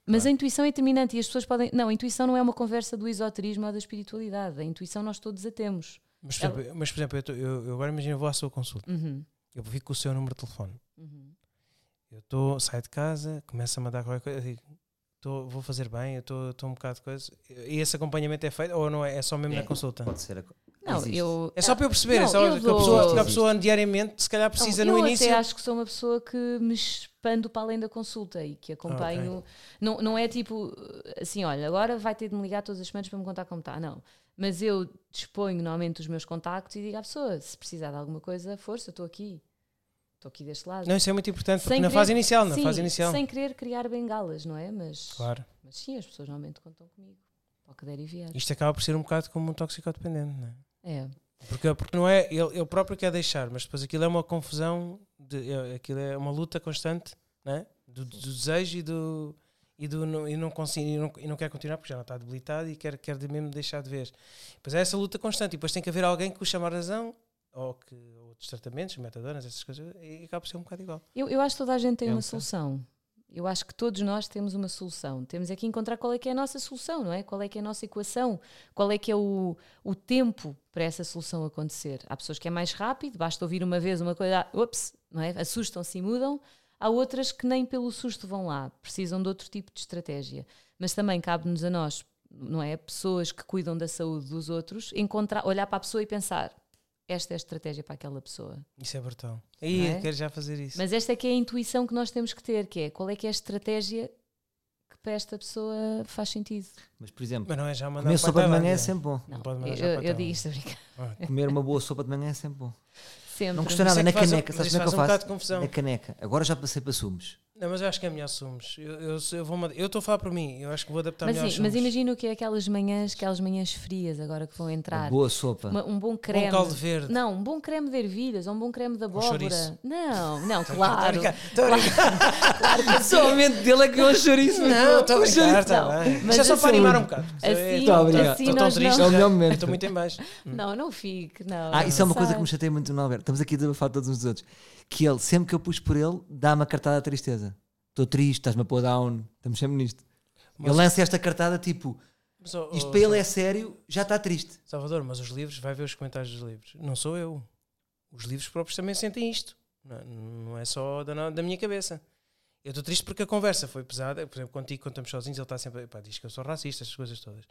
Mas a intuição é determinante e as pessoas podem. Não, a intuição não é uma conversa do esoterismo ou da espiritualidade. A intuição nós todos a temos. Mas, por exemplo, mas, por exemplo, eu, tô- eu- eu agora imagino, eu vou à sua consulta. Uhum, Eu vi com o seu número de telefone. uhum. Eu tô, saio de casa, começo a mandar qualquer coisa, eu digo, tô, vou fazer bem, eu estou um bocado de coisa. E esse acompanhamento é feito ou não é? É só mesmo É. na consulta? Pode ser. A... Não, Existe. eu. É só para eu perceber, Não, é só eu que a pessoa, que a pessoa diariamente, se calhar precisa Não, no eu início. até acho que sou uma pessoa que me expando para além da consulta e que acompanho. Não, não é tipo assim, olha, agora vai ter de me ligar todas as semanas para me contar como está. Não. Mas eu disponho normalmente os meus contactos e digo à pessoa: se precisar de alguma coisa, força, eu estou aqui. Estou aqui deste lado. Não, isso é muito importante, porque Sem na querer- fase inicial, na Sim, fase inicial. Sem querer criar bengalas, não é? Mas, Claro. mas sim, as pessoas normalmente contam comigo. Para o que der e vier. Isto acaba por ser um bocado como um toxicodependente, não é? É. Porque, porque não é, ele, ele próprio quer deixar, mas depois aquilo é uma confusão, de, é- aquilo é uma luta constante não é? do, do desejo e do. E, do, não, e, não consigo, e, não, e não quer continuar porque já não está debilitado e quer, quer de mesmo deixar de ver. Depois é essa luta constante e depois tem que haver alguém que o chama a razão ou que outros tratamentos, metadonas, essas coisas, e acaba por ser um bocado igual. Eu, eu acho que toda a gente tem É um uma bocado. solução. Eu acho que todos nós temos uma solução. Temos é que encontrar qual é que é a nossa solução, não é? Qual é que é a nossa equação? Qual é que é o, o tempo para essa solução acontecer? Há pessoas que é mais rápido, basta ouvir uma vez uma coisa, ups, não é? Assustam-se e mudam. Há outras que nem pelo susto vão lá, precisam de outro tipo de estratégia. Mas também cabe-nos a nós, não é? Pessoas que cuidam da saúde dos outros, encontrar, olhar para a pessoa e pensar: esta é a estratégia para aquela pessoa. Isso é brutal. Aí Não é? quero já fazer isso. Mas esta é que é a intuição que nós temos que ter, que é qual é que é a estratégia que para esta pessoa faz sentido. Mas, por exemplo, Mas não é já comer sopa de manhã é sempre bom. Não Não, pode mandar eu, eu digo isto a brincar. Comer uma boa sopa de manhã é sempre bom. Sempre. Não custa nada, é na caneca. Sabes como é que eu um faço? bocado de confusão. Na caneca. Agora já passei para sumos. Não, mas eu acho que é melhor sumos. Eu eu- eu vou eu estou a falar por mim. Eu acho que vou adaptar Mas, melhor sim, mas sumos. imagina o que é aquelas manhãs, aquelas manhãs frias agora que vão Uma entrar. boa sopa. Uma- um bom Um creme. caldo verde. Não, um bom creme de ervilhas ou um bom creme de abóbora. chouriço. Não, não, Estou a claro. brincar, estou a brincar. Somente dele é que eu acho chouriço. Não, estou a brincar, bem. mas é só assim- para animar um bocado. assim- estou- assim estou- estou tão triste. não- É o melhor momento. Estou muito em baixo. Não, não fique. Não, Ah, isso é uma coisa que me chateia muito no Alberto. Estamos aqui a desabafar todos uns dos outros. Que ele, sempre que eu pus por ele, dá-me a cartada de tristeza. Estou triste, estás-me a pôr down. Estamos sempre nisto. Mas- Ele lança esta cartada tipo, Mas, oh, isto oh, para ele é sério, já está triste. Salvador, mas os livros, vai ver os comentários dos livros. Não sou eu. Os livros próprios também sentem isto. Não, não é só da, da minha cabeça. Eu estou triste porque a conversa foi pesada. Por exemplo, contigo, quando estamos sozinhos, ele está sempre. Pá, diz que eu sou racista, essas coisas todas.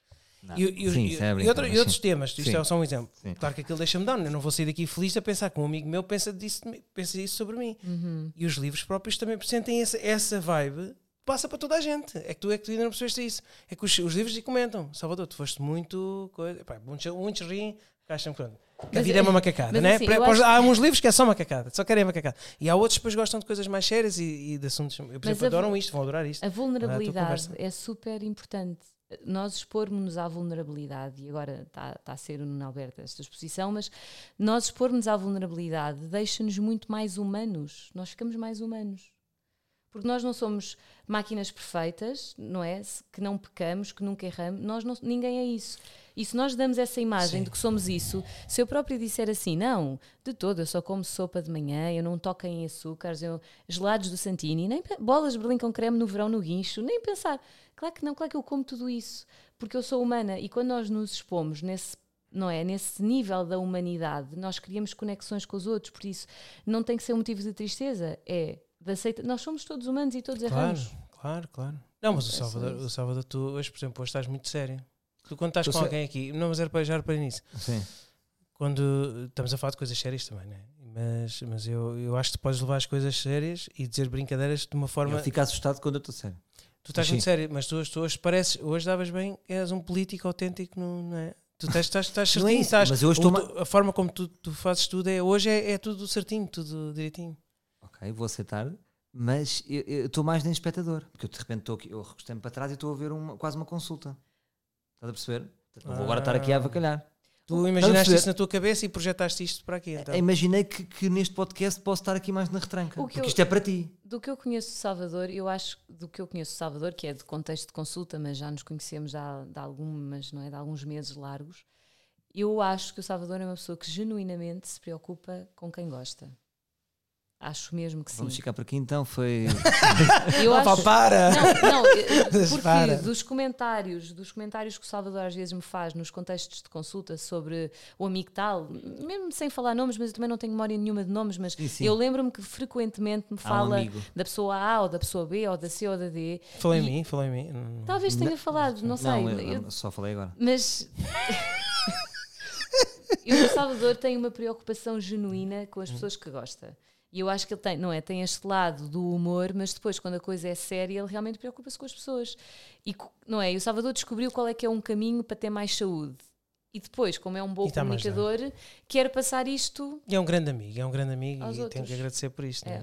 E, e Sim, e- é e outra- e outros temas, isto Sim. é só um exemplo. Sim. Claro que aquilo deixa-me down. Eu não vou sair daqui feliz a pensar que um amigo meu pensa, disso, pensa isso sobre mim. Uhum. E os livros próprios também sentem essa, essa vibe. passa para toda a gente. É que tu é que tu ainda não percebeste isso. É que os, os livros lhe comentam. Salvador, tu foste muito. Coisa, pá, muitos, muitos riem, acham que a vida é é- uma macacada, mas né? assim, Para- acho- Há uns livros que é só macacada, só querem macacada. E há outros que depois gostam de coisas mais sérias e, e de assuntos. Eu, por Mas exemplo, adoram isto, vão adorar isto. A vulnerabilidade conversa. é super importante. Nós expormos-nos à vulnerabilidade, e agora está está a ser o Nuno Alberto esta exposição, mas nós expormos à vulnerabilidade deixa-nos muito mais humanos. Nós ficamos mais humanos. Porque nós não somos máquinas perfeitas, não é? Que não pecamos, que nunca erramos. Nós não- ninguém é isso. E se nós damos essa imagem Sim. de que somos isso, se eu próprio disser assim, não, de todo, eu só como sopa de manhã, eu não toco em açúcares, eu, gelados do Santini, nem bolas de berlim com creme no verão no guincho, nem pensar. Claro que não, claro que eu como tudo isso, porque eu sou humana e quando nós nos expomos nesse não é nesse nível da humanidade nós criamos conexões com os outros por isso não tem que ser um motivo de tristeza é de aceita nós somos todos humanos e todos Claro, erramos claro, claro. Não, mas o É Salvador, o Salvador, tu hoje, por exemplo, hoje estás muito sério. Tu quando estás Eu com sei. alguém aqui, não, mas era para já reparei nisso. Sim. Quando estamos a falar de coisas sérias também, né? Mas, mas eu, eu acho que tu podes levar as coisas sérias e dizer brincadeiras de uma forma. Eu fico assustado quando eu estou sério. Tu estás Sim. muito sério, mas tu, hoje- tu hoje pareces, hoje davas bem, és um político autêntico, não, não é? Tu estás, estás, estás Não é certinho, estás, mas eu estou tu- a forma como tu, tu fazes tudo é hoje é, é tudo certinho, tudo direitinho. Ok, vou aceitar. Mas eu- eu estou mais nem espectador. Porque eu de repente estou aqui, eu recostei-me para trás e estou a ver uma, quase uma consulta. Estás a perceber? Portanto, Não vou agora estar aqui a Ah. avacalhar. Tu imaginaste isso na tua cabeça e projetaste isto para aqui. Então. Imaginei que, que neste podcast posso estar aqui mais na retranca. O que Porque eu- isto é para ti. do que eu conheço de Salvador eu acho do que eu conheço de Salvador que é de contexto de consulta mas já nos conhecemos já de algumas não é de alguns meses largos eu acho que o Salvador é uma pessoa que genuinamente se preocupa com quem gosta acho mesmo que sim Vamos ficar por aqui então. Foi. eu acho para! Não, não, porque para. dos comentários, dos comentários que o Salvador às vezes me faz nos contextos de consulta sobre o amigo tal, mesmo sem falar nomes, mas eu também não tenho memória nenhuma de nomes, mas Sim, sim. eu lembro-me que frequentemente me um fala amigo. da pessoa A ou da pessoa B ou da C ou da D. Falou em mim, falou em mim. Talvez tenha Não- falado, não sei. Não, eu, eu- eu só falei agora. mas eu, o Salvador tem uma preocupação genuína com as pessoas que gosta. E eu acho que ele tem, não é? Tem este lado do humor, mas depois, quando a coisa é séria, ele realmente preocupa-se com as pessoas. E, não é? E o Salvador descobriu qual é que é um caminho para ter mais saúde. E depois, como é um bom mais comunicador, quer passar isto. E é um grande amigo, é um grande amigo e tenho outros. que agradecer por isto. É.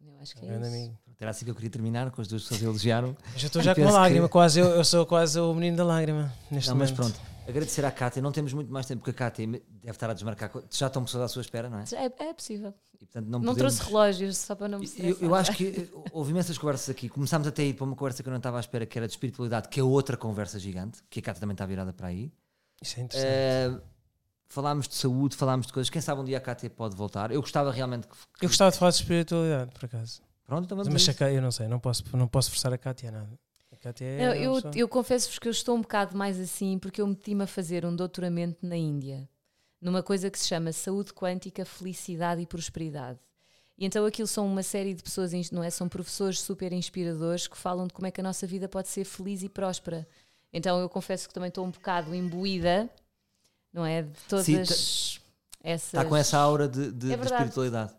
não é? Eu acho que É um é grande isso. amigo. Era assim que eu queria terminar, com as duas pessoas a elogiaram. Já estou já com uma lágrima, que- quase. Eu, eu sou quase o menino da lágrima neste Não, mas momento. pronto. Agradecer à Cátia. Não temos muito mais tempo porque a Cátia deve estar a desmarcar. Já estão pessoas à sua espera, não é? É, é possível. E, portanto, não, Não, podemos... trouxe relógios só para não me Eu, eu acho que eh, houve imensas conversas aqui. Começámos até a ir para uma conversa que eu não estava à espera, que era de espiritualidade, que é outra conversa gigante, que a Cátia também está virada para aí. Isso é interessante. Eh, falámos de saúde, falámos de coisas. Quem sabe um dia a Cátia pode voltar. Eu gostava realmente que. Eu gostava de falar de espiritualidade, por acaso. Pronto, então vamos Mas a eu não sei, não posso, não posso forçar a Cátia a nada. Não, eu, eu confesso-vos que eu estou um bocado mais assim porque eu meti-me a fazer um doutoramento na Índia, numa coisa que se chama Saúde Quântica, Felicidade e Prosperidade. E então aquilo são uma série de pessoas, não é? São professores super inspiradores que falam de como é que a nossa vida pode ser feliz e próspera. Então eu confesso que também estou um bocado imbuída, não é? De todas Sim, essas. Está com essa aura de, de- É de espiritualidade.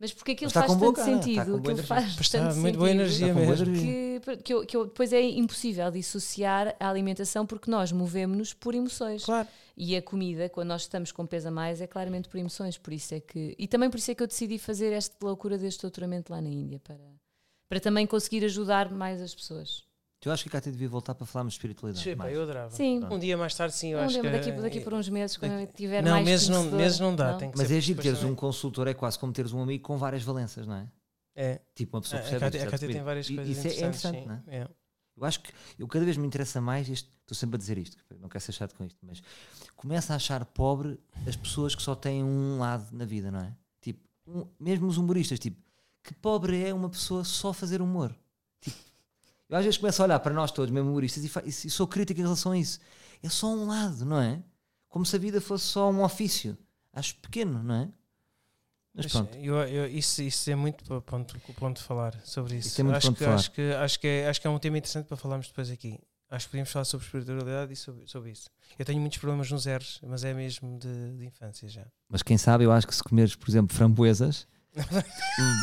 Mas porque aquilo faz com tanto está sentido, aquilo energia. faz Pois está, tanto muito boa sentido energia mesmo. que, que, eu, que eu- depois é impossível dissociar a alimentação porque nós movemos-nos por emoções. Claro. E a comida, quando nós estamos com peso a mais, é claramente por emoções. Por isso é que. E também por isso é que eu decidi fazer esta loucura deste doutoramento lá na Índia, para, para também conseguir ajudar mais as pessoas. Eu acho que a Cátia devia voltar para falarmos de espiritualidade. Sim, pá, mais. eu adorava. Sim. Um dia mais tarde, sim, eu Não, acho que. daqui, daqui por uns meses, quando eu tiver Não, mais meses não, meses não dá. Tem que Mas ser é giro teres um consultor, é quase como teres um amigo com várias valências, não é? É. Tipo, uma pessoa A, a percebe. Cátia, a percebe Cátia tem várias E coisas Isso é interessante, sim. não é? É. Eu acho que eu cada vez me interessa mais isto, estou sempre a dizer isto, não quero ser chato com isto, mas começo a achar pobre as pessoas que só têm um lado na vida, não é? Tipo, um- mesmo os humoristas, tipo, que pobre é uma pessoa só fazer humor. Eu às vezes começo a olhar para nós todos, mesmo humoristas, e, e sou crítico em relação a isso. É só um lado, não é? Como se a vida fosse só um ofício. Acho pequeno, não é? Mas pronto. eu- eu- isso, isso é muito para ponto, o ponto de falar sobre isso. Isso é acho, que, acho, que, acho, que é, acho que é um tema interessante para falarmos depois aqui. Acho que podíamos falar sobre espiritualidade e sobre, sobre isso. Eu tenho muitos problemas nos erros, mas é mesmo de, de infância já. Mas quem sabe, eu acho que se comeres, por exemplo, framboesas,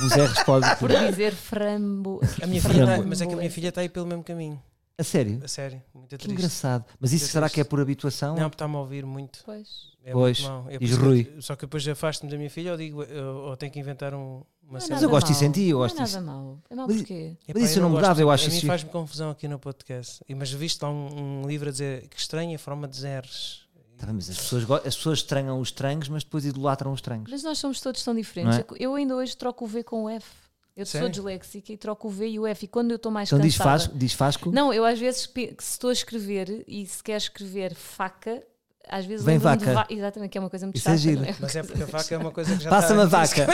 Os R's podem. Por dizer frambo. A minha filha, Framboesa. tá- mas é que a minha filha está aí pelo mesmo caminho. A sério? A sério, muito Que triste. engraçado. Mas isso será que é por habituação? Não, porque está-me a ouvir muito. Pois. É Pois, muito. É Rui. eu- Só que depois afasto-me da minha filha ou digo, eu- ou tenho que inventar um, uma Não é cena. Mas eu nada gosto disso em mau. ti, eu gosto Não é nada mau. É mau Mas- porquê? Mas isso eu não mudava, eu a acho mim isso- faz-me confusão aqui no podcast. Mas viste lá um, um livro a dizer que estranha a forma de zeros. Tá mas as pessoas, as pessoas estranham os estranhos, mas depois idolatram os estranhos. Mas nós somos todos tão diferentes. É? Eu ainda hoje troco o V com o F. Eu sou Sério? disléxica e troco o V e o F. E quando eu estou mais Então cansada... Fasco, diz Fasco Não, eu às vezes, se estou a escrever e se quer escrever faca, às vezes Vem vaca. va- Exatamente, que é uma coisa muito Isso é chata. giro. não Mas é porque a vaca é uma coisa que já passa-me a está. vaca.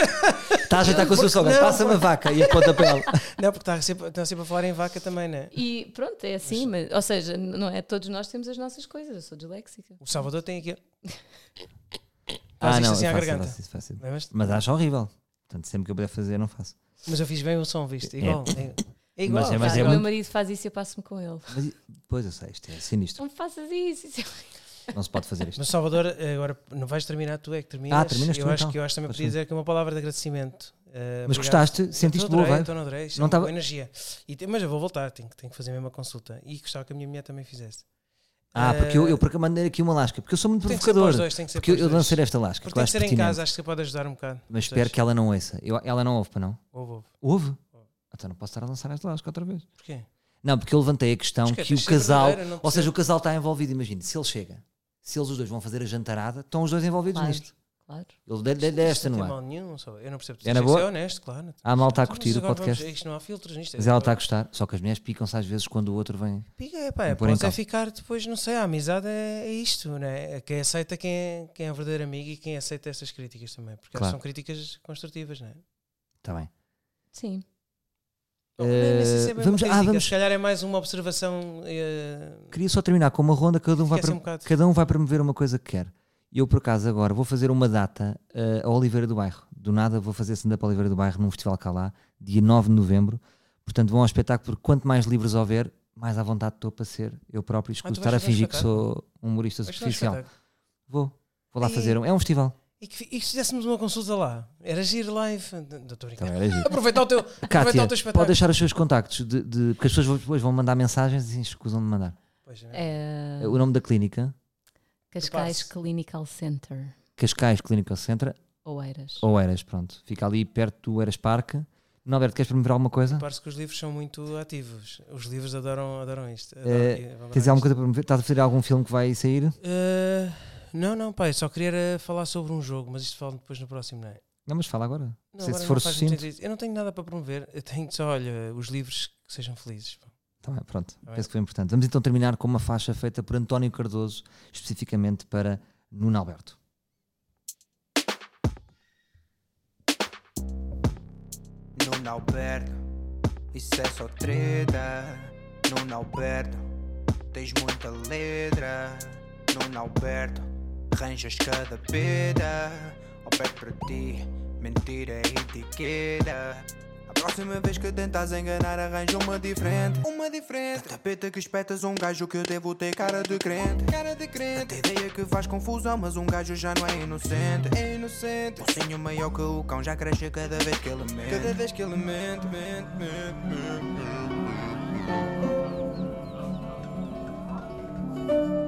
Está a ajeitar com o seu sogra, Não, passa-me a vaca e aponta para ela. Não, porque está sempre, estão sempre a falar em vaca também, né? E pronto, é assim, mas, ou seja, não é? Todos nós temos as nossas coisas. Eu sou disléxica. O Salvador tem aqui. Ah, Faz isto não, assim à faço, garganta. faço isso, faço? Mas acho horrível. Portanto, sempre que eu puder fazer, não faço. Mas eu fiz bem o som, viste? Igual. É, é igual. Mas é- mas Ah, é o meu muito- marido faz isso e eu passo-me com ele. Mas, pois eu sei, isto é sinistro. Não faças isso. isso é- Não se pode fazer isto. Mas Salvador, agora não vais terminar, tu é que terminas. Ah, terminas eu tu, acho então. que eu acho que também podia dizer aqui uma palavra de agradecimento. Uh, Mas obrigado. gostaste? Sentiste boa vibe? então não adorei. Não é uma tava- boa energia. E, mas eu vou voltar, tenho, que- tenho que fazer a consulta. E gostava que a minha mulher também fizesse. Ah, porque eu, eu por acaso mandei aqui uma lasca, porque eu sou muito tem que provocador. dois, tem que Porque eu, lancei esta lasca, Porque que tem que ser em casa, acho que pode ajudar um bocado. Mas espero que ela não ouça. Eu- ela não ouve para não. Ouve, ouve. Ouve? Então não posso estar a lançar esta lasca outra vez. Porquê? Não, porque eu levantei a questão que é, que o ser casal. Ou seja, o casal está envolvido. Imagina, se ele chega, se eles os dois vão fazer a jantarada, estão os dois envolvidos Claro. nisto. Claro. Ele Isto esta não ar. mal nenhum, só- eu não percebo. É na ser boa? honesto, claro. Ah, a malta a Então, curtir mas o podcast. vamos- isto não há filtros nisto. Mas ela está a gostar. Só que as mulheres picam-se às vezes quando o outro vem. Pica, é, pá, é, pode é causa. ficar depois, não sei, a amizade é, é isto, né? É Quem aceita quem é, quem é um verdadeiro amigo e quem aceita essas críticas também, porque elas Claro. são críticas construtivas, não é? Está bem. Sim. Não, bem vamos- ah, vamos- Se calhar é mais uma observação. eh, Queria só terminar com uma ronda, cada um, vai, para- um bocado. cada um vai promover uma coisa que quer. Eu, por acaso, agora vou fazer uma data eh, a Oliveira do Bairro. Do nada vou fazer stand-up Oliveira do Bairro num festival cá lá, dia 9 de novembro. Portanto, vão ao espetáculo, porque quanto mais livros houver, mais à vontade estou para ser eu próprio. Ah, Escuso tu estar a fingir que sou um humorista um superficial. Vou, vou lá E- fazer um. É um festival. E que, e que fizéssemos uma consulta lá? Era giro live. Era giro. Aproveitar o teu, aproveitar Kátia, o teu pode espetáculo. deixar os seus contactos, de, de- porque as pessoas depois vão mandar mensagens e se escusam de mandar. Pois é. É O nome da clínica, Cascais passo. Clinical Center. Cascais Clinical Center, Oeiras. ou Eras, pronto. Fica ali perto do Eras Parque. Não, Alberto, queres promover alguma coisa? Parece que os livros são muito ativos. Os livros adoram, adoram isto. Eh, Adoram- adorar Tens alguma isto. coisa para promover? Estás a fazer algum filme que vai sair? Eh, não, não, pai, só queria era falar sobre um jogo, mas isto falo depois no próximo, não é? Não, mas fala agora. Não, Se- agora se for sucinto. Eu não tenho nada para promover, eu tenho só, olha, os livros que sejam felizes. Tá bem, pronto, bem. penso que foi importante. Vamos então terminar com uma faixa feita por António Cardoso, especificamente para Nuno Alberto. Nuno Alberto, isso é só treta. Nuno Alberto, tens muita letra. Nuno Alberto, arranjas cada peda. Alberto para ti, mentira é etiqueta. A próxima vez que tentas enganar, arranja uma diferente. Uma diferente. A tapeta que espetas um gajo que eu devo ter cara de crente. Cara de crente. A ideia que faz confusão, mas um gajo já não é inocente. É inocente. O senho maior que o cão já cresce cada vez que ele mente. Cada vez que ele mente, mente, mente, mente, mente.